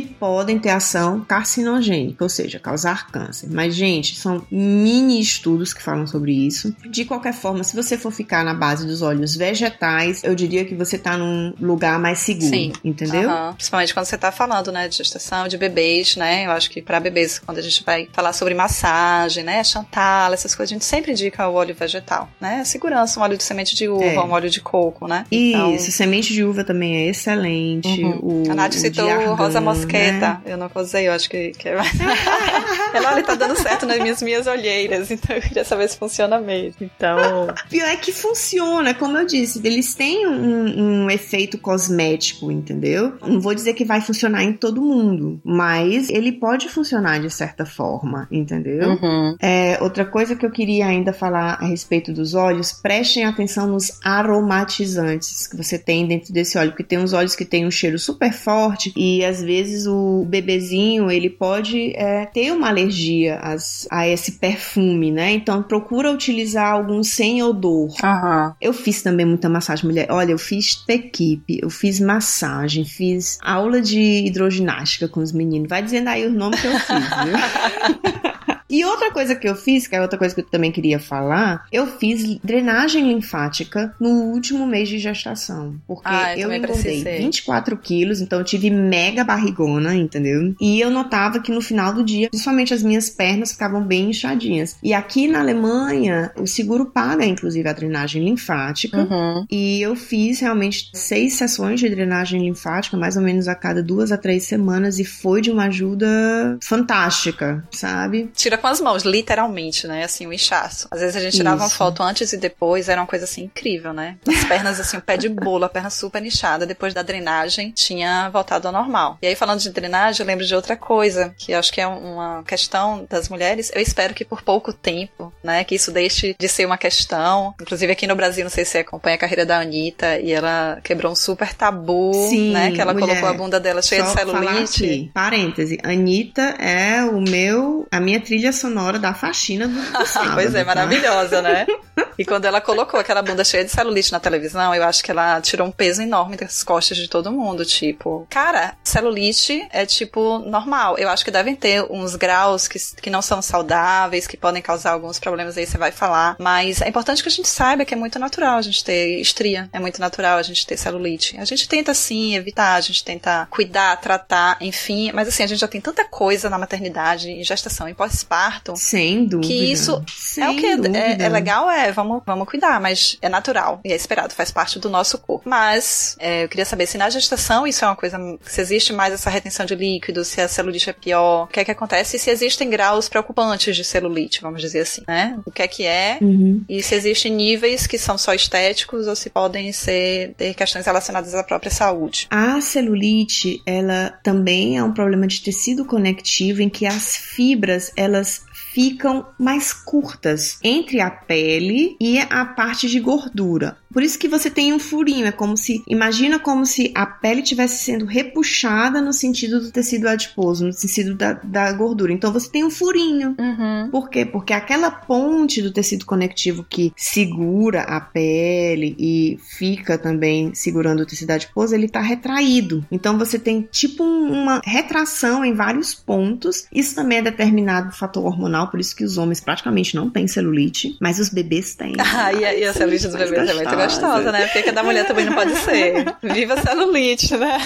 podem ter ação carcinogênica, ou seja, causar câncer. Mas, gente, são mini estudos que falam sobre isso. De qualquer forma, se você for ficar na base dos óleos vegetais, eu diria que você tá num lugar mais seguro, Sim. entendeu? Aham. Principalmente quando você tá falando, né, de gestação, de bebês, né? Eu acho que pra bebês, quando a gente vai falar sobre massagem, né, chantal, essas coisas, a gente sempre indica o óleo vegetal, né? Segurança, um óleo de semente de uva, É. um óleo de coco, né? Então, Isso, semente de uva também é excelente. Uhum. O, a Nath citou argan, rosa mosqueta. né? Eu não usei, eu acho que, que é. (laughs) Ela, olha, tá dando certo nas minhas, minhas olheiras. Então eu queria saber se funciona mesmo. Então. (laughs) Pior é que funciona, como eu disse, eles têm um, um efeito cosmético, entendeu? Não vou dizer que vai funcionar em todo mundo, mas ele pode funcionar de certa forma, entendeu? Uhum. É, outra coisa que eu queria ainda falar a respeito dos óleos, prestem atenção nos aromatizantes que você tem dentro desse óleo, porque tem uns óleos que tem um cheiro super forte e às vezes o bebezinho ele pode é, ter uma alergia às, a esse perfume, né? Então procura utilizar algum sem odor. Uhum. Eu fiz também muita massagem mulher. Olha, eu fiz equipe, eu fiz massagem, fiz aula de hidroginástica com os meninos. Vai dizendo aí o nome que eu fiz, viu? (laughs) E outra coisa que eu fiz, que é outra coisa que eu também queria falar, eu fiz drenagem linfática no último mês de gestação. Porque ah, eu, eu engordei 24 quilos, então eu tive mega barrigona, entendeu? E eu notava que no final do dia, principalmente as minhas pernas ficavam bem inchadinhas. E aqui na Alemanha, o seguro paga, inclusive, a drenagem linfática. Uhum. E eu fiz realmente seis sessões de drenagem linfática, mais ou menos a cada duas a três semanas, e foi de uma ajuda fantástica, sabe? Tira com as mãos, literalmente, né? Assim, o inchaço. Às vezes a gente tirava uma foto antes e depois, era uma coisa assim incrível, né? As pernas, assim, o pé de bolo, a perna super inchada. Depois da drenagem, tinha voltado ao normal. E aí, falando de drenagem, eu lembro de outra coisa, que acho que é uma questão das mulheres. Eu espero que por pouco tempo, né? Que isso deixe de ser uma questão. Inclusive aqui no Brasil, não sei se você acompanha a carreira da Anitta, e ela quebrou um super tabu, Sim, né? Que ela mulher, colocou a bunda dela cheia de celulite. Aqui, parêntese, Anitta é o meu, a minha trilha trilha sonora da faxina do, do (laughs) sábado, Pois é, tá? maravilhosa, né? (laughs) E quando ela colocou aquela bunda cheia de celulite na televisão, eu acho que ela tirou um peso enorme das costas de todo mundo. Tipo, cara, celulite é tipo normal. Eu acho que devem ter uns graus que, que não são saudáveis, que podem causar alguns problemas aí, você vai falar. Mas é importante que a gente saiba que é muito natural a gente ter estria. É muito natural a gente ter celulite. A gente tenta sim evitar, a gente tenta cuidar, tratar, enfim. Mas assim, a gente já tem tanta coisa na maternidade, em gestação, em pós-parto. Sem dúvida. Que isso Sem é o que é, é, legal, é vamos vamos, vamos cuidar, mas é natural e é esperado, faz parte do nosso corpo. Mas é, eu queria saber se na gestação isso é uma coisa, se existe mais essa retenção de líquido, se a celulite é pior, o que é que acontece e se existem graus preocupantes de celulite, vamos dizer assim, né? O que é que é uhum. e se existem níveis que são só estéticos ou se podem ser ter questões relacionadas à própria saúde. A celulite, ela também é um problema de tecido conectivo em que as fibras, elas ficam mais curtas entre a pele e a parte de gordura. Por isso que você tem um furinho, é como se, imagina como se a pele estivesse sendo repuxada no sentido do tecido adiposo, no sentido da, da gordura. Então você tem um furinho. Uhum. Por quê? Porque aquela ponte do tecido conectivo que segura a pele e fica também segurando o tecido adiposo, ele está retraído. Então você tem tipo uma retração em vários pontos. Isso também é determinado fator hormonal, por isso que os homens praticamente não têm celulite, mas os bebês têm. (laughs) Ah, e a, e a celulite dos bebês é muito gostosa, né? Porque a da mulher também não pode ser. Viva celulite, né?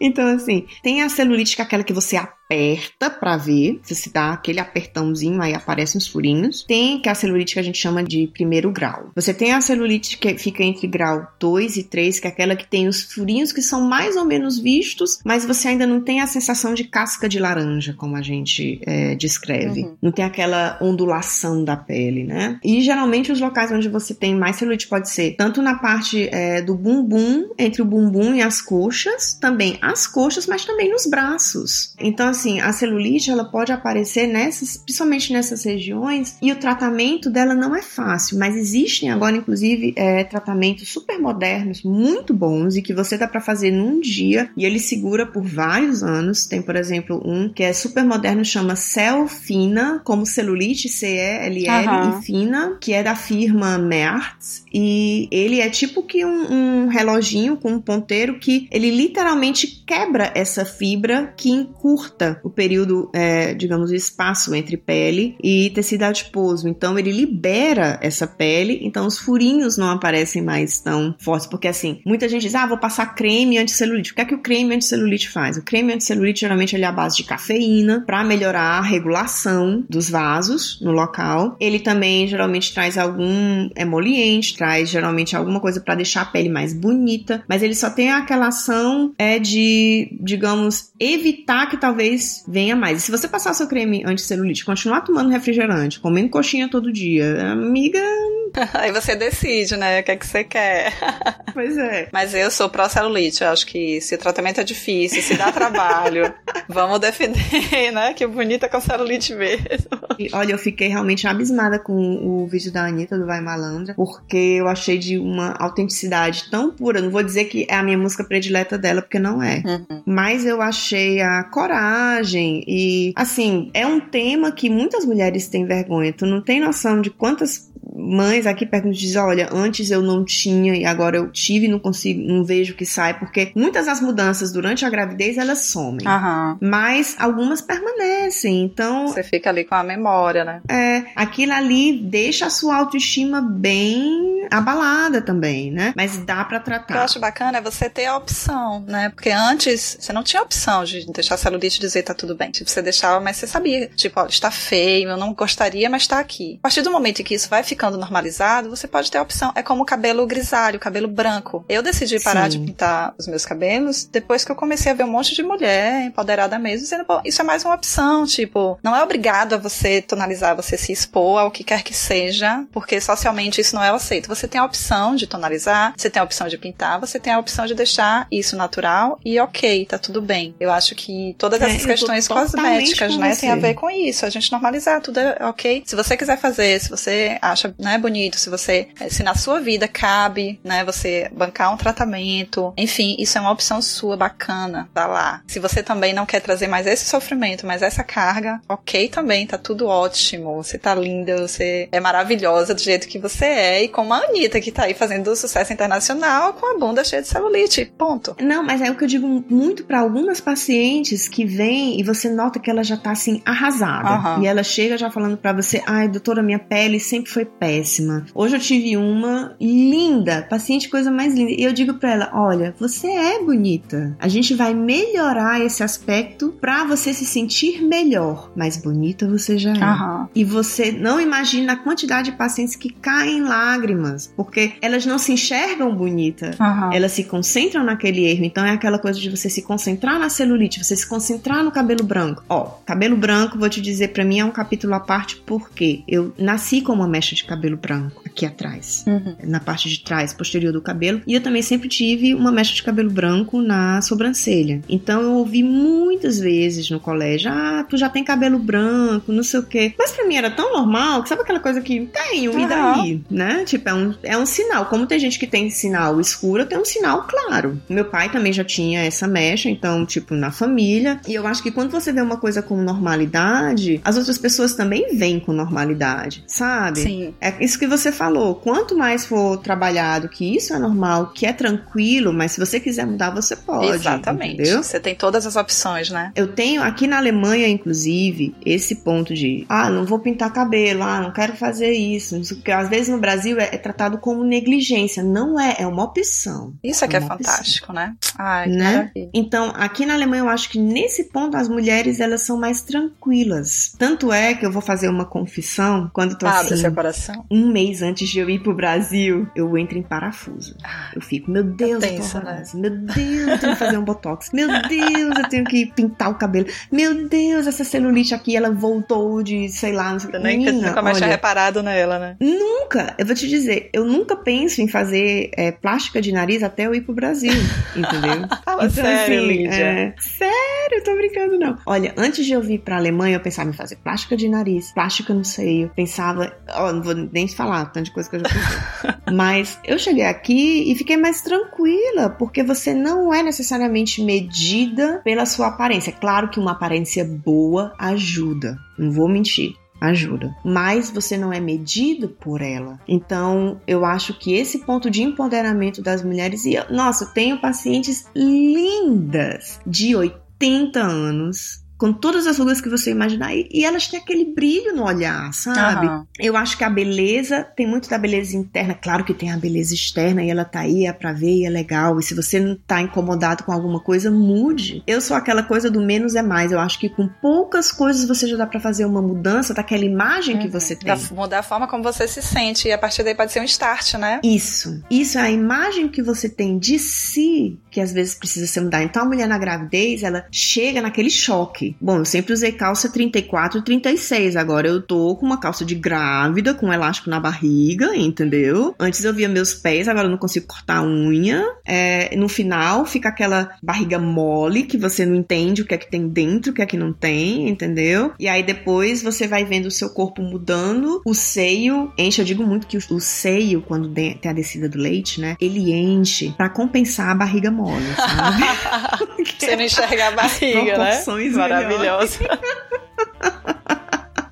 Então, assim, tem a celulite que é aquela que você aperta para ver, se você dá aquele apertãozinho, aí aparecem os furinhos. Tem que é a celulite que a gente chama de primeiro grau. Você tem a celulite que fica entre grau 2 e 3, que é aquela que tem os furinhos que são mais ou menos vistos, mas você ainda não tem a sensação de casca de laranja, como a gente é, descreve. Uhum. Não tem aquela ondulação da pele, né? E geralmente os locais onde você tem mais celulite pode ser tanto na parte é, do bumbum, entre o bumbum e as coxas, também as coxas, mas também nos braços. Então, assim, a celulite ela pode aparecer nessas, principalmente nessas regiões, e o tratamento dela não é fácil, mas existem agora, inclusive, é, tratamentos super modernos, muito bons, e que você dá para fazer num dia, e ele segura por vários anos. Tem, por exemplo, um que é super moderno, chama Celfina, como celulite, C-E-L-L uhum. e fina, que é da firma Mertz, e ele é tipo que um, um reloginho com um ponteiro que ele literalmente geralmente quebra essa fibra que encurta o período, é, digamos, o espaço entre pele e tecido adiposo. Então ele libera essa pele, então os furinhos não aparecem mais tão fortes, porque assim, muita gente diz: "Ah, vou passar creme anticelulite". O que é que o creme anticelulite faz? O creme anticelulite geralmente ele é a base de cafeína para melhorar a regulação dos vasos no local. Ele também geralmente traz algum emoliente, traz geralmente alguma coisa para deixar a pele mais bonita, mas ele só tem aquela ação é de, digamos, evitar que talvez venha mais. E se você passar seu creme anti-celulite, continuar tomando refrigerante, comendo coxinha todo dia, amiga. (laughs) Aí você decide, né? O que é que você quer. (laughs) Pois é. Mas eu sou pró-celulite. Eu acho que se o tratamento é difícil, se dá trabalho, (laughs) vamos defender, né? Que bonita com celulite mesmo. E, olha, eu fiquei realmente abismada com o vídeo da Anitta, do Vai Malandra, porque eu achei de uma autenticidade tão pura. Não vou dizer que é a minha música predileta dela, porque não é. Uhum. Mas eu achei a coragem e, assim, é um tema que muitas mulheres têm vergonha. Tu não tem noção de quantas mães aqui perguntam dizem, olha, antes eu não tinha e agora eu tive e não consigo, não vejo que sai, porque muitas das mudanças durante a gravidez elas somem. Aham. Mas algumas permanecem. Então, Você fica ali com a memória, né? é, aquilo ali deixa a sua autoestima bem abalada também, né? Mas dá pra O que eu tratar. acho bacana é você ter a opção, né? Porque antes você não tinha opção de deixar a celulite e dizer tá tudo bem. Tipo, você deixava, mas você sabia. Tipo, olha, está feio, eu não gostaria, mas tá aqui. A partir do momento em que isso vai ficando normalizado, você pode ter a opção. É como o cabelo grisalho, cabelo branco. Eu decidi parar Sim. de pintar os meus cabelos depois que eu comecei a ver um monte de mulher empoderada mesmo, dizendo, pô, isso é mais uma opção. Tipo, não é obrigado a você tonalizar, você se expor ao que quer que seja, porque socialmente isso não é aceito. Você tem a opção de tonalizar, você tem a opção de pintar, você tem a opção de deixar isso natural e ok, tá tudo bem. Eu acho que todas É, essas tô questões cosméticas, né, você. tem a ver com isso. A gente normalizar, tudo é ok. Se você quiser fazer, se você acha, né, bonito, se você, eh, se na sua vida cabe, né, você bancar um tratamento, enfim, isso é uma opção sua bacana, tá lá. Se você também não quer trazer mais esse sofrimento, mas essa carga, ok também, tá tudo ótimo. Você tá linda, você é maravilhosa do jeito que você é e como a Anitta que tá aí fazendo sucesso internacional com a bunda cheia de celulite, ponto. Não, mas é o que eu digo muito pra algumas pacientes que vêm e você nota que ela já tá assim arrasada. Aham. E ela chega já falando pra você: "Ai, doutora, minha pele sempre foi péssima. Hoje eu tive uma linda, paciente coisa mais linda". E eu digo pra ela: "Olha, você é bonita. A gente vai melhorar esse aspecto pra você se sentir melhor, mas bonita você já é". Aham. E você não imagina a quantidade de pacientes que caem em lágrimas, porque elas não se enxergam bonita. Aham. Elas se concentram naquele erro. Então é aquela coisa de você se concentrar na celulite, você se concentrar no cabelo branco. Ó, cabelo branco, vou te dizer, pra mim é um capítulo à parte porque eu nasci com uma mecha de cabelo branco aqui atrás, Uhum. na parte de trás, posterior do cabelo, e eu também sempre tive uma mecha de cabelo branco na sobrancelha. Então eu ouvi muitas vezes no colégio: "Ah, tu já tem cabelo branco, não sei o quê". Mas pra mim era tão normal, que sabe aquela coisa que tenho e Aham. daí, né? Tipo, é um, é um sinal. Como tem gente que tem sinal escuro, eu tenho um sinal claro. Meu pai também já tinha essa mecha, então, tipo, na família. E eu acho que quando você vê uma coisa com normalidade, as outras pessoas também veem com normalidade, sabe? Sim. É isso que você falou. Quanto mais for trabalhado que isso é normal, que é tranquilo, mas se você quiser mudar, você pode. Exatamente. Entendeu? Você tem todas as opções, né? Eu tenho aqui na Alemanha, inclusive, esse ponto de ah, não vou pintar cabelo, ah, não quero fazer isso. Isso que às vezes no Brasil é, é tratado como negligência. Não é, é uma opção. Isso é que é opção. fantástico, né? Ai, Né? maravilha. Então, aqui na Alemanha eu acho que nesse ponto as mulheres elas são mais tranquilas. Tanto é que eu vou fazer uma confissão quando tô Abre assim, seu coração. Um mês antes de eu ir pro Brasil, eu entro em parafuso. Eu fico, meu Deus, eu tenso, né? Meu Deus, eu tenho que fazer um botox. Meu Deus, eu tenho que pintar o cabelo. Meu Deus, essa celulite aqui, ela voltou de, sei lá, não sei o que. nem Menina, nunca mais tinha olha, reparado nela, né? Nunca, eu vou te dizer, eu nunca penso em fazer é, plástica de nariz até eu ir pro Brasil, entendeu? (laughs) Fala sério, Lídia. é, sério, eu tô brincando não. Olha, antes de eu vir pra Alemanha, eu pensava em fazer plástica de nariz, plástica no seio. Pensava, ó, não vou nem falar tanta coisa que eu já pensei. (laughs) Mas eu cheguei aqui e fiquei mais tranquila, porque você não é necessariamente medida pela sua aparência. Claro que uma aparência boa ajuda, não vou mentir ajuda, mas você não é medido por ela. Então, eu acho que esse ponto de empoderamento das mulheres e eu, nossa, eu tenho pacientes lindas de 80 anos com todas as rugas que você imaginar e, e elas têm aquele brilho no olhar, sabe? Aham. Eu acho que a beleza tem muito da beleza interna, claro que tem a beleza externa e ela tá aí, é pra ver e é legal. E se você não tá incomodado com alguma coisa, mude. Eu sou aquela coisa do menos é mais. Eu acho que com poucas coisas você já dá pra fazer uma mudança daquela imagem que você tem. Da- mudar a forma como você se sente. E a partir daí pode ser um start, né? Isso. Isso é a imagem que você tem de si que às vezes precisa ser mudada. Então a mulher na gravidez, ela chega naquele choque. Bom, eu sempre usei calça 34 e 36. Agora eu tô com uma calça de grávida, com um elástico na barriga, entendeu? Antes eu via meus pés, agora eu não consigo cortar a unha. É, no final fica aquela barriga mole que você não entende o que é que tem dentro, o que é que não tem, entendeu? E aí depois você vai vendo o seu corpo mudando, o seio enche. Eu digo muito que o, o seio, quando tem a descida do leite, né? Ele enche para compensar a barriga mole, sabe? (laughs) você não enxerga a barriga, né? Maravilhoso maravilhosa. (laughs) (laughs)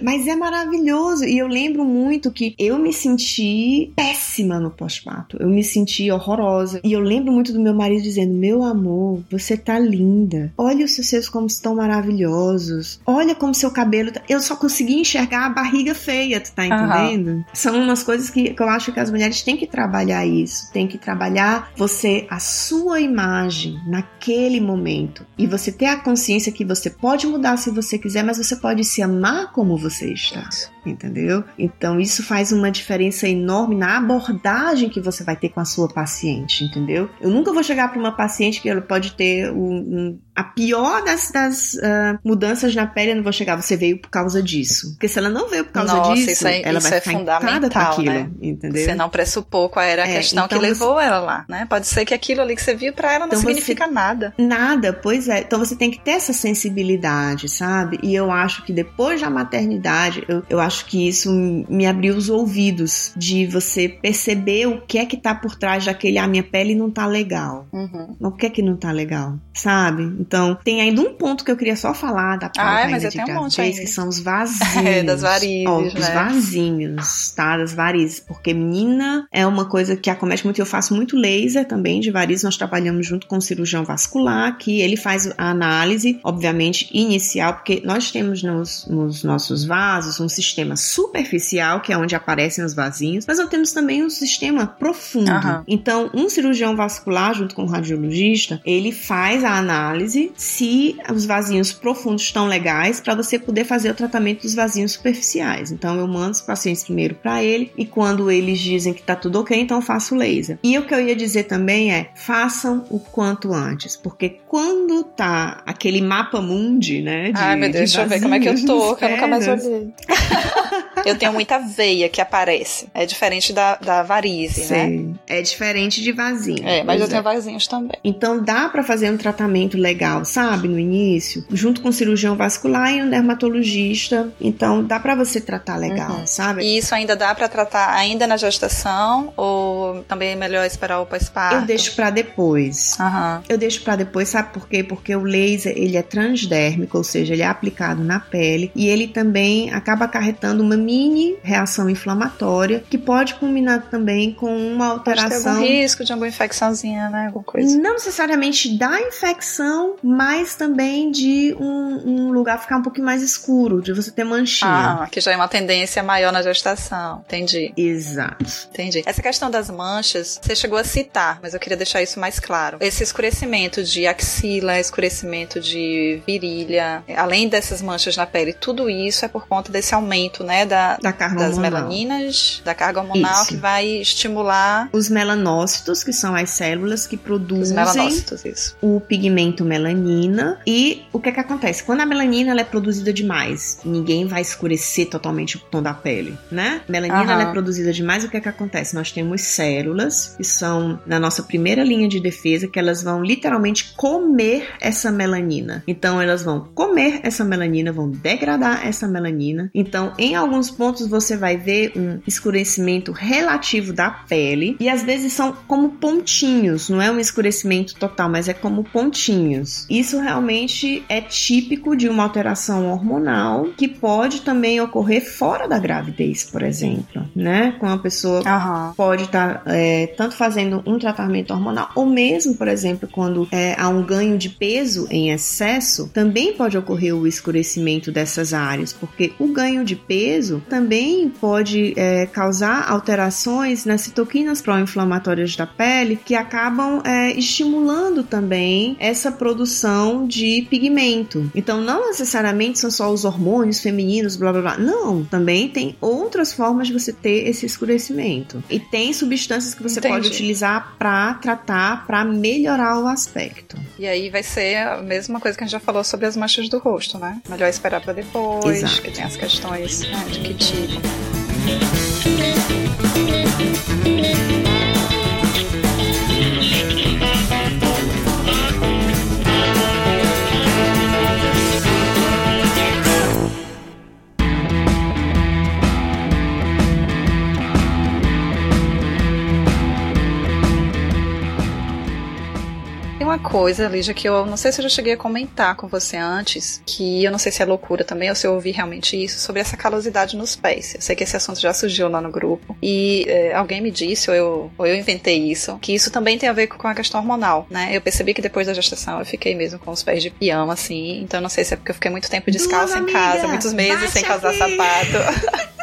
Mas é maravilhoso. E eu lembro muito que eu me senti péssima no pós-parto. Eu me senti horrorosa. E eu lembro muito do meu marido dizendo: Meu amor, você tá linda. Olha os seus seios como estão maravilhosos. Olha como seu cabelo tá. Eu só consegui enxergar a barriga feia, tu tá entendendo? Uhum. São umas coisas que, que eu acho que as mulheres têm que trabalhar isso. Tem que trabalhar você, a sua imagem naquele momento. E você ter a consciência que você pode mudar se você quiser, mas você pode se amar como você você está entendeu? Então isso faz uma diferença enorme na abordagem que você vai ter com a sua paciente, entendeu? Eu nunca vou chegar para uma paciente que ela pode ter um, um, a pior das, das uh, mudanças na pele, eu não vou chegar, você veio por causa disso. Porque se ela não veio por causa Nossa, disso, isso é, ela isso vai é ficar fundamental, aquilo, né? entendeu? Você não pressupor qual era a é, questão então que levou você... ela lá, né? Pode ser que aquilo ali que você viu para ela não então significa você... nada. Nada, pois é. Então você tem que ter essa sensibilidade, sabe? E eu acho que depois da maternidade, eu, eu acho que isso me abriu os ouvidos de você perceber o que é que tá por trás daquele a ah, minha pele não tá legal. Uhum. O que é que não tá legal, sabe? Então, tem ainda um ponto que eu queria só falar da pauta ah, mas ainda de um gravidez, que são os (laughs) vasinhos. É, das varizes, Ó, né? Os vasinhos, tá? Das varizes. Porque menina é uma coisa que acomete muito. Eu faço muito laser também de varizes. Nós trabalhamos junto com o cirurgião vascular, que ele faz a análise, obviamente, inicial, porque nós temos nos, nos nossos vasos um sistema superficial, que é onde aparecem os vasinhos, mas nós temos também um sistema profundo. Uhum. Então, um cirurgião vascular, junto com o radiologista, ele faz a análise se os vasinhos profundos estão legais para você poder fazer o tratamento dos vasinhos superficiais. Então, eu mando os pacientes primeiro para ele e quando eles dizem que tá tudo ok, então eu faço laser. E o que eu ia dizer também é: façam o quanto antes, porque quando tá aquele mapa mundi, né? De, Ai, meu Deus, deixa eu ver como é que eu tô, que eu nunca mais olhei. (laughs) eu tenho muita veia que aparece. É diferente da, da varize, Sim. né? É diferente de vasinho. É, mas eu é. tenho vasinhos também. Então dá para fazer um tratamento legal, sabe? No início, junto com um cirurgião vascular e um dermatologista. Então dá para você tratar legal, uhum. sabe? E isso ainda dá para tratar ainda na gestação ou também é melhor esperar o pós-parto? Eu deixo para depois. Uhum. Eu deixo para depois, sabe por quê? Porque o laser, ele é transdérmico, ou seja, ele é aplicado na pele e ele também acaba acarretando uma mini reação inflamatória que pode culminar também com uma alteração. Pode ter algum risco de alguma infecçãozinha, né? Alguma coisa. Não necessariamente da infecção, mas também de um, um, lugar ficar um pouquinho mais escuro, de você ter manchinha. Ah, que já é uma tendência maior na gestação. Entendi. Exato. Entendi. Essa questão das manchas, você chegou a citar, mas eu queria deixar isso mais claro. Esse escurecimento de axila, escurecimento de virilha, além dessas manchas na pele, tudo isso é por conta desse aumento, né, da, da carga das hormonal. melaninas, da carga hormonal Isso. que vai estimular os melanócitos, que são as células que produzem isso. o pigmento melanina. E o que é que acontece? Quando a melanina ela é produzida demais, ninguém vai escurecer totalmente o tom da pele, né? Melanina ela é produzida demais, o que é que acontece? Nós temos células que são na nossa primeira linha de defesa que elas vão literalmente comer essa melanina. Então elas vão comer essa melanina, vão degradar essa melanina. Então, em alguns pontos você vai ver um escurecimento relativo da pele e às vezes são como pontinhos, não é um escurecimento total, mas é como pontinhos. Isso realmente é típico de uma alteração hormonal que pode também ocorrer fora da gravidez, por exemplo, né? Com a pessoa uhum. pode estar tá, é, tanto fazendo um tratamento hormonal ou mesmo, por exemplo, quando é, há um ganho de peso em excesso, também pode ocorrer o escurecimento dessas áreas, porque o ganho de peso também pode é, causar alterações nas citoquinas pró-inflamatórias da pele que acabam é, estimulando também essa produção de pigmento. Então, não necessariamente são só os hormônios femininos, blá blá blá. Não, também tem outras formas de você ter esse escurecimento. E tem substâncias que você Entendi. pode utilizar para tratar, para melhorar o aspecto. E aí vai ser a mesma coisa que a gente já falou sobre as manchas do rosto, né? Melhor esperar para depois, Exato. que tem as questões né, de que tipo. Coisa, Lígia, que eu não sei se eu já cheguei a comentar com você antes, que eu não sei se é loucura também ou se eu ouvi realmente isso, sobre essa calosidade nos pés. Eu sei que esse assunto já surgiu lá no grupo. E é, alguém me disse, ou eu, ou eu inventei isso, que isso também tem a ver com a questão hormonal, né? Eu percebi que depois da gestação eu fiquei mesmo com os pés de piama, assim. Então não sei se é porque eu fiquei muito tempo descalça em casa, muitos meses sem calçar sapato.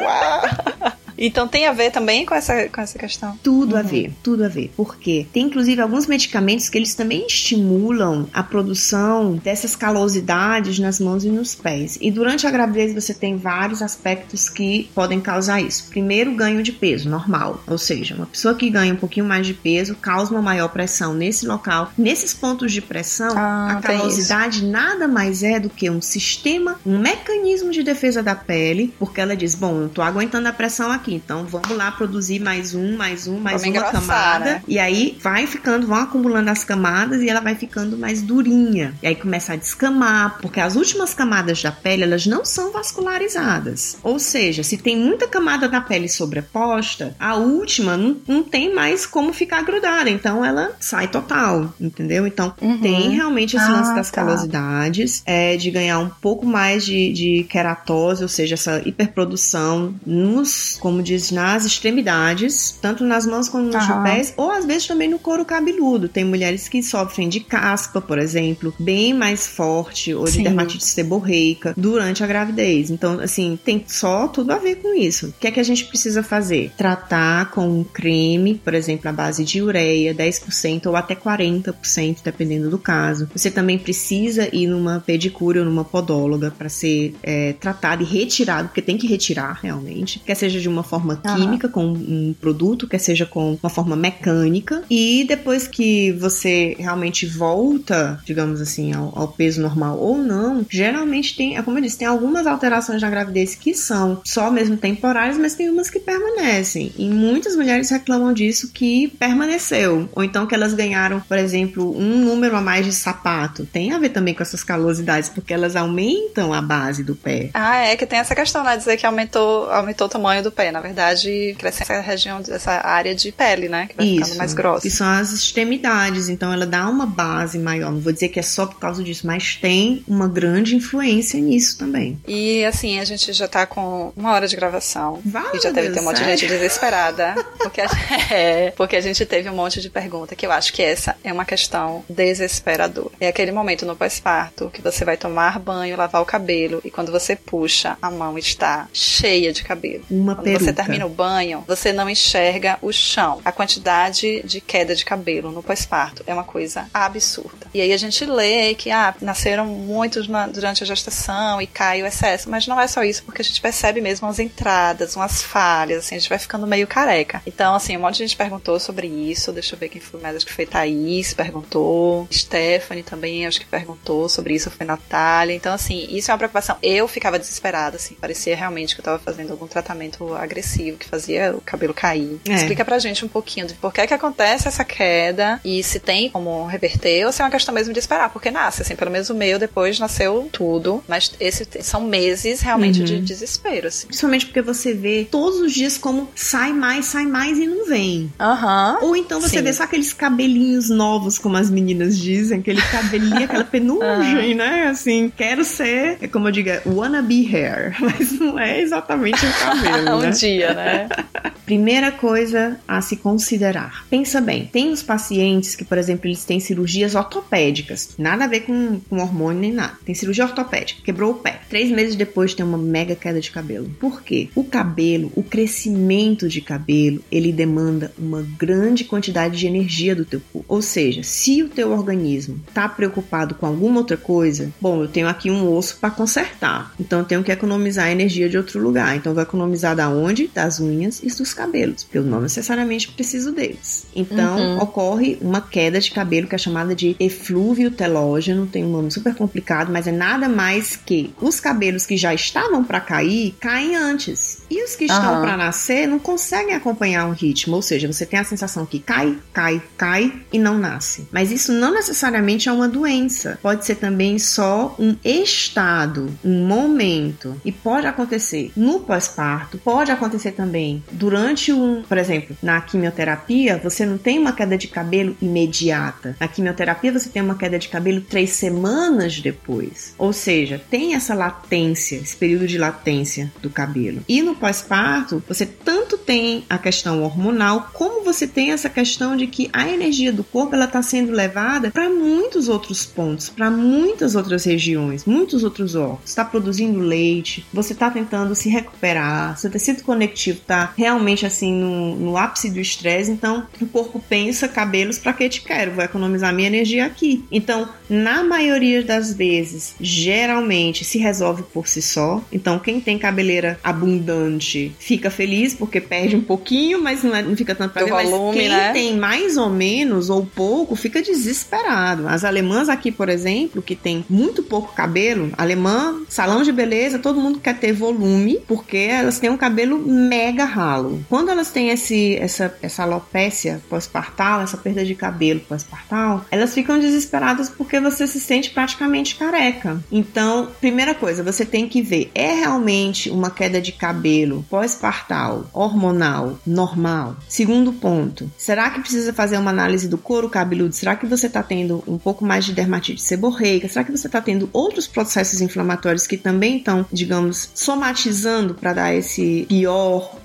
(laughs) Uau! Então tem a ver também com essa, com essa questão? Tudo uhum. a ver, tudo a ver. Por quê? Tem inclusive alguns medicamentos que eles também estimulam a produção dessas calosidades nas mãos e nos pés. E durante a gravidez você tem vários aspectos que podem causar isso. Primeiro, ganho de peso normal, ou seja, uma pessoa que ganha um pouquinho mais de peso causa uma maior pressão nesse local. Nesses pontos de pressão, ah, a calosidade nada mais é do que um sistema, um mecanismo de defesa da pele, porque ela diz: bom, eu tô aguentando a pressão aqui Então vamos lá produzir mais um, mais um, mais vamos uma camada. Né? E aí vai ficando, vão acumulando as camadas e ela vai ficando mais durinha. E aí começa a descamar, porque as últimas camadas da pele elas não são vascularizadas. Ou seja, se tem muita camada da pele sobreposta, a última não, não tem mais como ficar grudada. Então ela sai total, entendeu? Então uhum. tem realmente esse ah, lance das tá. calosidades, é, de ganhar um pouco mais de, de queratose, ou seja, essa hiperprodução nos, como como diz, nas extremidades, tanto nas mãos como nos uhum. pés, ou às vezes também no couro cabeludo. Tem mulheres que sofrem de caspa, por exemplo, bem mais forte, ou de Sim. dermatite seborreica durante a gravidez. Então, assim, tem só tudo a ver com isso. O que é que a gente precisa fazer? Tratar com um creme, por exemplo, a base de ureia, 10% ou até 40%, dependendo do caso. Você também precisa ir numa pedicure ou numa podóloga para ser é, tratado e retirado, porque tem que retirar realmente, quer seja de uma forma química, com um produto, quer seja com uma forma mecânica. E depois que você realmente volta, digamos assim, ao, ao peso normal ou não, geralmente tem, é como eu disse, tem algumas alterações na gravidez que são só mesmo temporárias, mas tem umas que permanecem. E muitas mulheres reclamam disso que permaneceu. Ou então que elas ganharam, por exemplo, um número a mais de sapato. Tem a ver também com essas calosidades, porque elas aumentam a base do pé. Ah, é que tem essa questão, né? Dizer que aumentou, aumentou o tamanho do pé, na verdade, cresce essa região, essa área de pele, né? Que vai Isso, ficando mais grossa. Que são as extremidades, então ela dá uma base maior. Não vou dizer que é só por causa disso, mas tem uma grande influência nisso também. E assim, a gente já tá com uma hora de gravação. Vale, e já deve ter um monte de gente desesperada. (laughs) Porque a, é, porque a gente teve um monte de pergunta que eu acho que essa é uma questão desesperadora. É aquele momento no pós-parto que você vai tomar banho, lavar o cabelo e quando você puxa, a mão está cheia de cabelo. Uma quando você termina o banho, você não enxerga o chão. A quantidade de queda de cabelo no pós-parto é uma coisa absurda. E aí a gente lê que ah, nasceram muitos na, durante a gestação e cai o excesso, mas não é só isso, porque a gente percebe mesmo as entradas, umas falhas, assim, a gente vai ficando meio careca. Então, assim, um monte de gente perguntou sobre isso. Deixa eu ver quem foi mais, acho que foi Thaís, perguntou. Stephanie também, acho que perguntou sobre isso, foi Natália. Então, assim, isso é uma preocupação. Eu ficava desesperada, assim, parecia realmente que eu tava fazendo algum tratamento agressivo que fazia o cabelo cair. É. Explica pra gente um pouquinho de por que que acontece essa queda e se tem como reverter ou se é uma questão mesmo de esperar, porque nasce, assim, pelo menos o meu depois nasceu tudo, mas esse são meses realmente uhum. de desespero, assim. Principalmente porque você vê todos os dias como sai mais, sai mais e não vem. Aham. Uhum. Ou então você Sim. vê só aqueles cabelinhos novos, como as meninas dizem, aquele cabelinho, aquela (laughs) penugem, uhum. né? Assim, quero ser, é como eu digo, wannabe hair, (laughs) mas não é exatamente o cabelo, (laughs) né? Dia, né? (laughs) Primeira coisa a se considerar. Pensa bem, tem os pacientes que, por exemplo, eles têm cirurgias ortopédicas, nada a ver com, com hormônio nem nada. Tem cirurgia ortopédica, quebrou o pé. Três meses depois tem uma mega queda de cabelo. Por quê? O cabelo, o crescimento de cabelo, ele demanda uma grande quantidade de energia do teu corpo. Ou seja, se o teu organismo está preocupado com alguma outra coisa, bom, eu tenho aqui um osso para consertar, então eu tenho que economizar energia de outro lugar. Então eu vou economizar da onde? Das unhas e dos cabelos, porque eu não necessariamente preciso deles. Então uhum. ocorre uma queda de cabelo que é chamada de eflúvio telógeno, tem um nome super complicado, mas é nada mais que os cabelos que já estavam para cair caem antes. E os que estão uhum. para nascer não conseguem acompanhar um ritmo, ou seja, você tem a sensação que cai, cai, cai e não nasce. Mas isso não necessariamente é uma doença. Pode ser também só um estado, um momento. E pode acontecer no pós-parto, pode acontecer também durante um, por exemplo, na quimioterapia, você não tem uma queda de cabelo imediata. Na quimioterapia, você tem uma queda de cabelo três semanas depois. Ou seja, tem essa latência, esse período de latência do cabelo. E no pós-parto, você tanto tem a questão hormonal, como você tem essa questão de que a energia do corpo ela está sendo levada para muitos outros pontos, para muitas outras regiões, muitos outros órgãos. Está produzindo leite, você está tentando se recuperar, seu tecido conectivo está realmente assim no, no ápice do estresse, então o corpo pensa cabelos para que te quero, vou economizar minha energia aqui. Então, na maioria das vezes, geralmente se resolve por si só. Então, quem tem cabeleira abundante fica feliz porque perde um pouquinho, mas não, é, não fica tanto pra ver. Volume, mas quem né? tem mais ou menos ou pouco fica desesperado. As alemãs aqui, por exemplo, que tem muito pouco cabelo, alemã, salão de beleza, todo mundo quer ter volume porque elas têm um cabelo mega ralo. Quando elas têm esse, essa, essa alopécia pós-partal, essa perda de cabelo pós-partal, elas ficam desesperadas porque você se sente praticamente careca. Então, primeira coisa, você tem que ver, é realmente uma queda de cabelo pós-partal, hormonal, normal? Segundo ponto, será que precisa fazer uma análise do couro cabeludo? Será que você está tendo um pouco mais de dermatite seborreica? Será que você está tendo outros processos inflamatórios que também estão, digamos, somatizando para dar esse pior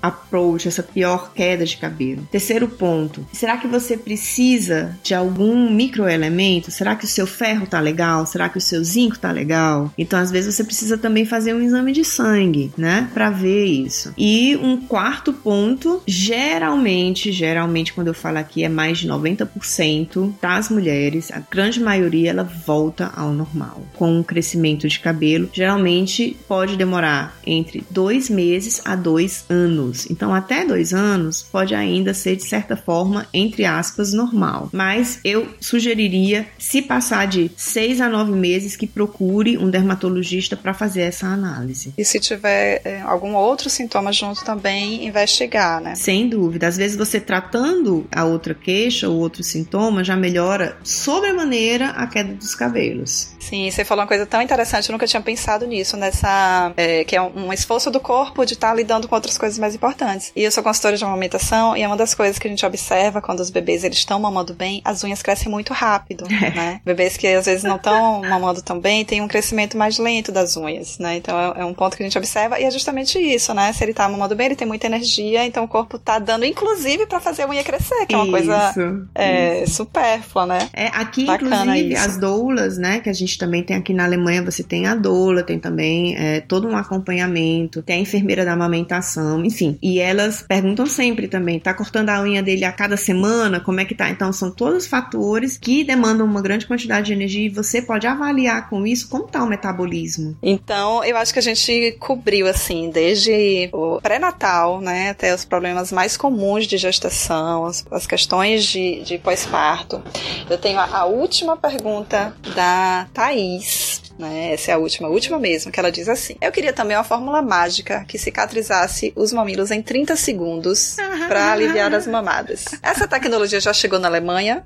approach, essa pior queda de cabelo? Terceiro ponto, será que você precisa de algum microelemento? Será que o seu ferro tá legal? Será que o seu zinco tá legal? Então, às vezes você precisa também fazer um exame de sangue, né, para ver isso. E um quarto ponto, geralmente, geralmente quando eu falo aqui é mais de 90% das mulheres, a grande maioria ela volta ao normal. Com o crescimento de cabelo, geralmente pode demorar entre dois meses a dois anos. Então, até dois anos pode ainda ser de certa forma, entre aspas, normal. Mas eu sugeriria, se passar de seis a nove meses, que procure um dermatologista para fazer essa análise. E se tiver é, algum outro sintoma junto também, investigar, né? Sem dúvida. Às vezes você tratando a outra queixa ou outro sintoma já melhora sobremaneira a queda dos cabelos. Sim, você falou uma coisa tão interessante, eu nunca tinha pensado nisso, nessa. É, que é um esforço do corpo de estar tá lidando com outras coisas mais importantes. E eu sou consultora de amamentação e é uma das coisas que a gente observa quando os bebês eles estão mamando bem, as unhas crescem muito rápido, (laughs) é. né? Bebês que às vezes não estão mamando tão bem têm um crescimento mais lento das unhas, né? Então é, é, um ponto que a gente observa e é justamente isso, né? Se ele tá mamando bem, ele tem muita energia, então o corpo tá dando, inclusive, para fazer a unha crescer, que é uma isso, coisa é, supérflua, né? É, aqui, Bacana inclusive, isso. as doulas, né? Que a gente também tem aqui na Alemanha, você tem a doula, tem também é, todo um acompanhamento, tem a enfermeira da amamentação, enfim. E elas perguntam sempre também, tá cortando a unha dele a cada semana? Como é que tá? Então, são todos fatores que demandam uma grande quantidade de energia e você pode avaliar com isso como tá o metabolismo. Então, eu acho que a gente cobriu, assim, desde o pré-natal, né, até os problemas mais comuns de gestação, as, as questões de, de pós-parto. Eu tenho a, a última pergunta da Thaís né? Essa é a última, a última mesmo, que ela diz assim: Eu queria também uma fórmula mágica que cicatrizasse os mamilos em 30 segundos para aliviar as mamadas. Essa tecnologia já chegou na Alemanha?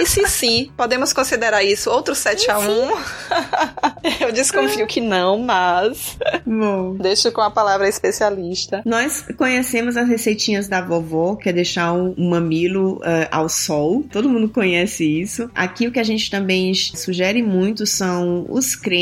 E se sim, podemos considerar isso outro 7 a 1 (laughs) Eu desconfio que não, mas. Bom. Deixo com a palavra especialista. Nós conhecemos as receitinhas da vovó, que é deixar um mamilo uh, ao sol. Todo mundo conhece isso. Aqui o que a gente também sugere muito são os cremes,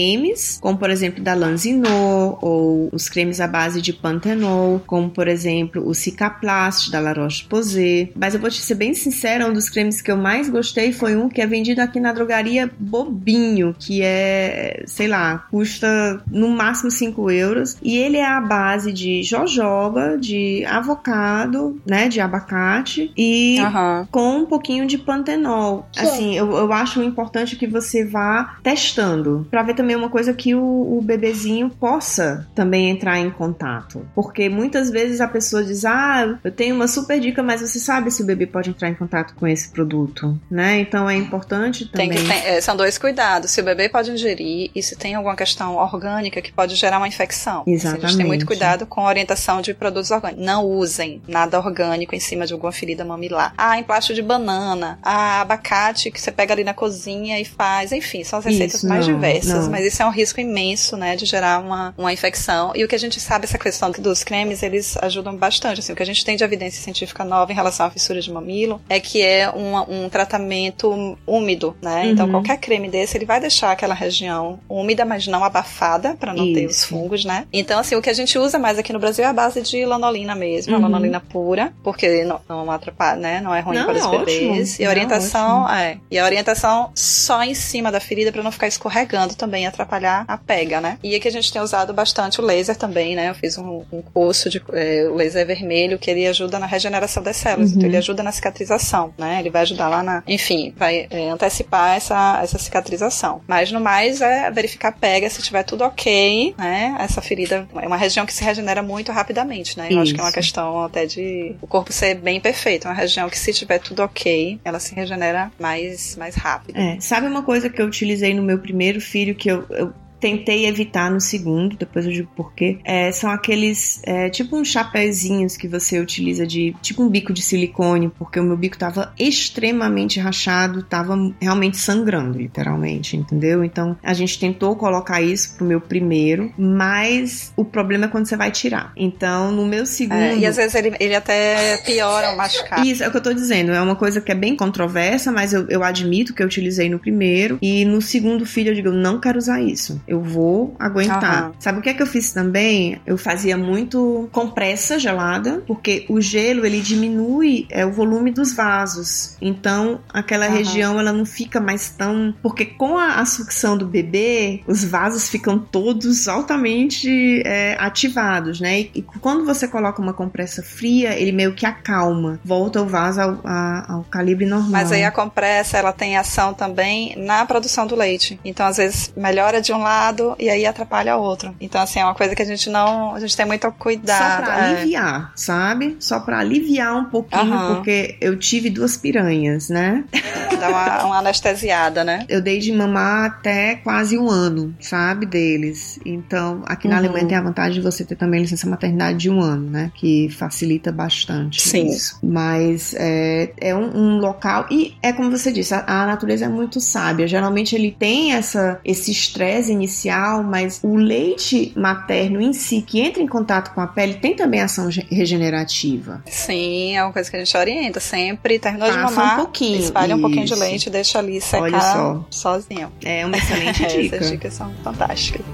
como por exemplo da Lanzino, ou os cremes à base de pantenol, como por exemplo o Cicaplast da La Roche-Posay. Mas eu vou te ser bem sincera, um dos cremes que eu mais gostei foi um que é vendido aqui na drogaria Bobinho, que é, sei lá, custa no máximo 5 euros. E ele é a base de jojoba, de avocado, né, de abacate e uhum. com um pouquinho de pantenol. Sim. Assim, eu, eu acho importante que você vá testando para ver também uma coisa que o, o bebezinho possa também entrar em contato. Porque muitas vezes a pessoa diz: Ah, eu tenho uma super dica, mas você sabe se o bebê pode entrar em contato com esse produto, né? Então é importante também. Tem que, tem, é, são dois cuidados. Se o bebê pode ingerir e se tem alguma questão orgânica que pode gerar uma infecção. Exatamente. Assim, a gente tem muito cuidado com a orientação de produtos orgânicos. Não usem nada orgânico em cima de alguma ferida mamilar. Ah, emplasto de banana, ah, abacate que você pega ali na cozinha e faz. Enfim, são as receitas isso, mais não, diversas, não. Mas isso é um risco imenso, né, de gerar uma, uma infecção. E o que a gente sabe, essa questão dos cremes, eles ajudam bastante. Assim, o que a gente tem de evidência científica nova em relação à fissura de mamilo é que é um, um tratamento úmido, né? Então, uhum. Então, qualquer creme desse, ele vai deixar aquela região úmida, mas não abafada, para não Isso. ter os fungos, né? Então, assim, o que a gente usa mais aqui no Brasil é a base de lanolina mesmo, uhum. a lanolina pura, porque não, não atrapalha, né? Não é ruim não, para os é bebês. Ótimo. E a orientação, é, e a orientação só em cima da ferida para não ficar escorregando também, atrapalhar a pega, né? E aqui a gente tem usado bastante o laser também, né? Eu fiz um, um curso de é, laser vermelho que ele ajuda na regeneração das células, uhum. então ele ajuda na cicatrização, né? Ele vai ajudar lá na, enfim, vai é, antecipar essa, essa cicatrização. Mas no mais é verificar a pega, se tiver tudo ok, né? Essa ferida é uma região que se regenera muito rapidamente, né? Eu Isso. acho que é uma questão até de o corpo ser bem perfeito. É uma região que se tiver tudo ok, ela se regenera mais, mais rápido. É, sabe uma coisa que eu utilizei no meu primeiro filho que eu, eu tentei evitar no segundo, depois eu digo porquê. É, são aqueles, é, tipo uns chapéuzinhos que você utiliza de, tipo um bico de silicone, porque o meu bico tava extremamente rachado, tava realmente sangrando, literalmente, entendeu? Então a gente tentou colocar isso pro meu primeiro, mas o problema é quando você vai tirar. Então no meu segundo. É, e às vezes ele, ele até piora o machucado. Isso é o que eu tô dizendo, é uma coisa que é bem controversa, mas eu, eu admito que eu utilizei no primeiro, e no segundo filho eu digo, eu não quero usar isso eu vou aguentar. Uhum. Sabe o que é que eu fiz também? Eu fazia muito compressa gelada, porque o gelo ele diminui é, o volume dos vasos. Então aquela uhum. região ela não fica mais tão. Porque com a, a sucção do bebê, os vasos ficam todos altamente é, ativados, né? E, e, quando você coloca uma compressa fria, ele meio que acalma, volta o vaso ao, a, ao calibre normal. Mas aí a compressa ela tem ação também na produção do leite. Então às vezes melhora de um lado lado e aí atrapalha o outro. Então, assim, é uma coisa que a gente não. A gente tem muito cuidado. Só pra é. aliviar, sabe? Só pra aliviar um pouquinho, uhum. porque eu tive duas piranhas, né? (laughs) Dá uma, uma, anestesiada, né? Eu dei de mamar até quase um ano, sabe? Deles. Então, aqui na uhum. Alemanha tem a vantagem de você ter também licença maternidade de um ano, né? Que facilita bastante Sim. isso. Mas é, é um, um, local. E é como você disse, a, a natureza é muito sábia. Geralmente ele tem essa, esse estresse inicial inicial, mas o leite materno em si, que entra em contato com a pele, tem também ação regenerativa. Sim, é uma coisa que a gente orienta sempre. Terminou Passa de mamar, um pouquinho. espalha um pouquinho de leite, deixa ali secar Olha só. sozinho. É uma excelente (laughs) dica. Essas dicas são fantásticas.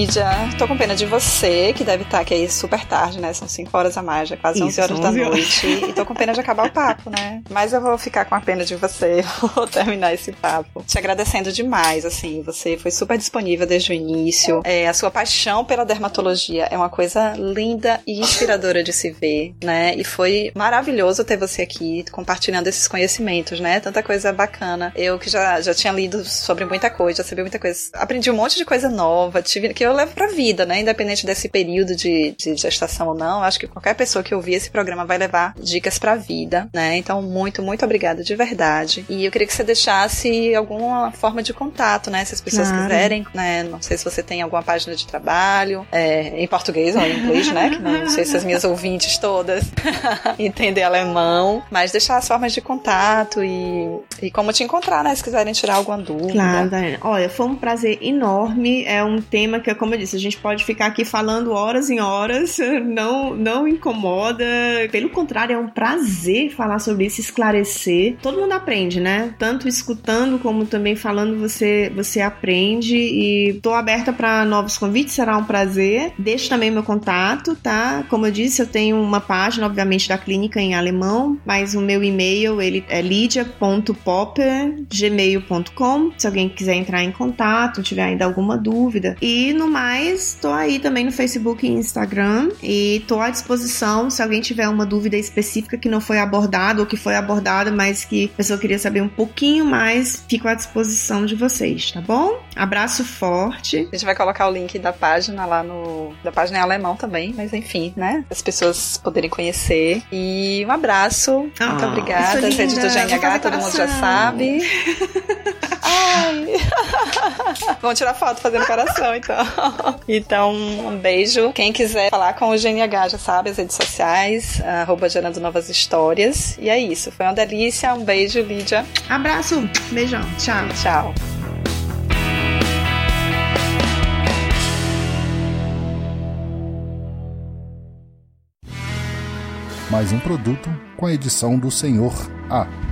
Lídia, tô com pena de você, que deve estar aqui super tarde, né? São 5 horas a mais, já quase Isso, 11 horas da noite. e tô com pena de acabar o papo, né? Mas eu vou ficar com a pena de você, (laughs) vou terminar esse papo. Te agradecendo demais, assim, você foi super disponível desde o início. É, a sua paixão pela dermatologia é uma coisa linda e inspiradora de se ver, né? E foi maravilhoso ter você aqui compartilhando esses conhecimentos, né? Tanta coisa bacana. Eu que já, já tinha lido sobre muita coisa, já sabia muita coisa. Aprendi um monte de coisa nova, tive, que eu levo pra vida, né? Independente desse período de, de gestação ou não. Acho que qualquer pessoa que ouvir esse programa vai levar dicas pra vida, né? Então, muito, muito obrigada de verdade. E eu queria que você deixasse alguma forma de contato, né? Se as pessoas claro. quiserem, né? Não sei se você tem alguma página de trabalho, é, em português ou em inglês, né? Que não, não sei se as minhas ouvintes todas (laughs) entendem alemão, mas deixar as formas de contato e, e como te encontrar, né? Se quiserem tirar alguma dúvida. Claro. Olha, foi um prazer enorme. É um tema que, como eu disse, a gente pode ficar aqui falando horas em horas, (laughs) não, não incomoda. Pelo contrário, é um prazer falar sobre isso, esclarecer. Todo mundo aprende, né? Tanto escutando como também falando, você, você aprende. E tô aberta para novos convites, será um prazer. Deixo também meu contato, tá? Como eu disse, eu tenho uma página, obviamente, da clínica em alemão, mas o meu e-mail ele é lidia.popper.gmail.com. Se alguém quiser entrar em contato, tiver ainda alguma dúvida. E no mais, tô aí também no Facebook e Instagram e tô à disposição se alguém tiver uma dúvida específica que não foi abordada ou que foi abordada, mas que a pessoa queria saber um pouquinho mais, fico à disposição de vocês, tá bom? Abraço forte. A gente vai colocar o link da página lá no da página em alemão também, mas enfim, né? As pessoas poderem conhecer. E um abraço. Ah, Muito obrigada. Rede do GNH, todo mundo já sabe. (laughs) Ai. (laughs) Vamos tirar foto fazendo coração, então. (laughs) Então, um beijo. Quem quiser falar com o GNH já sabe, as redes sociais, arroba gerando novas histórias. E é isso. Foi uma delícia. Um beijo, Lídia. Abraço. Beijão. Tchau. Tchau. Mais um produto com a edição do Senhor A.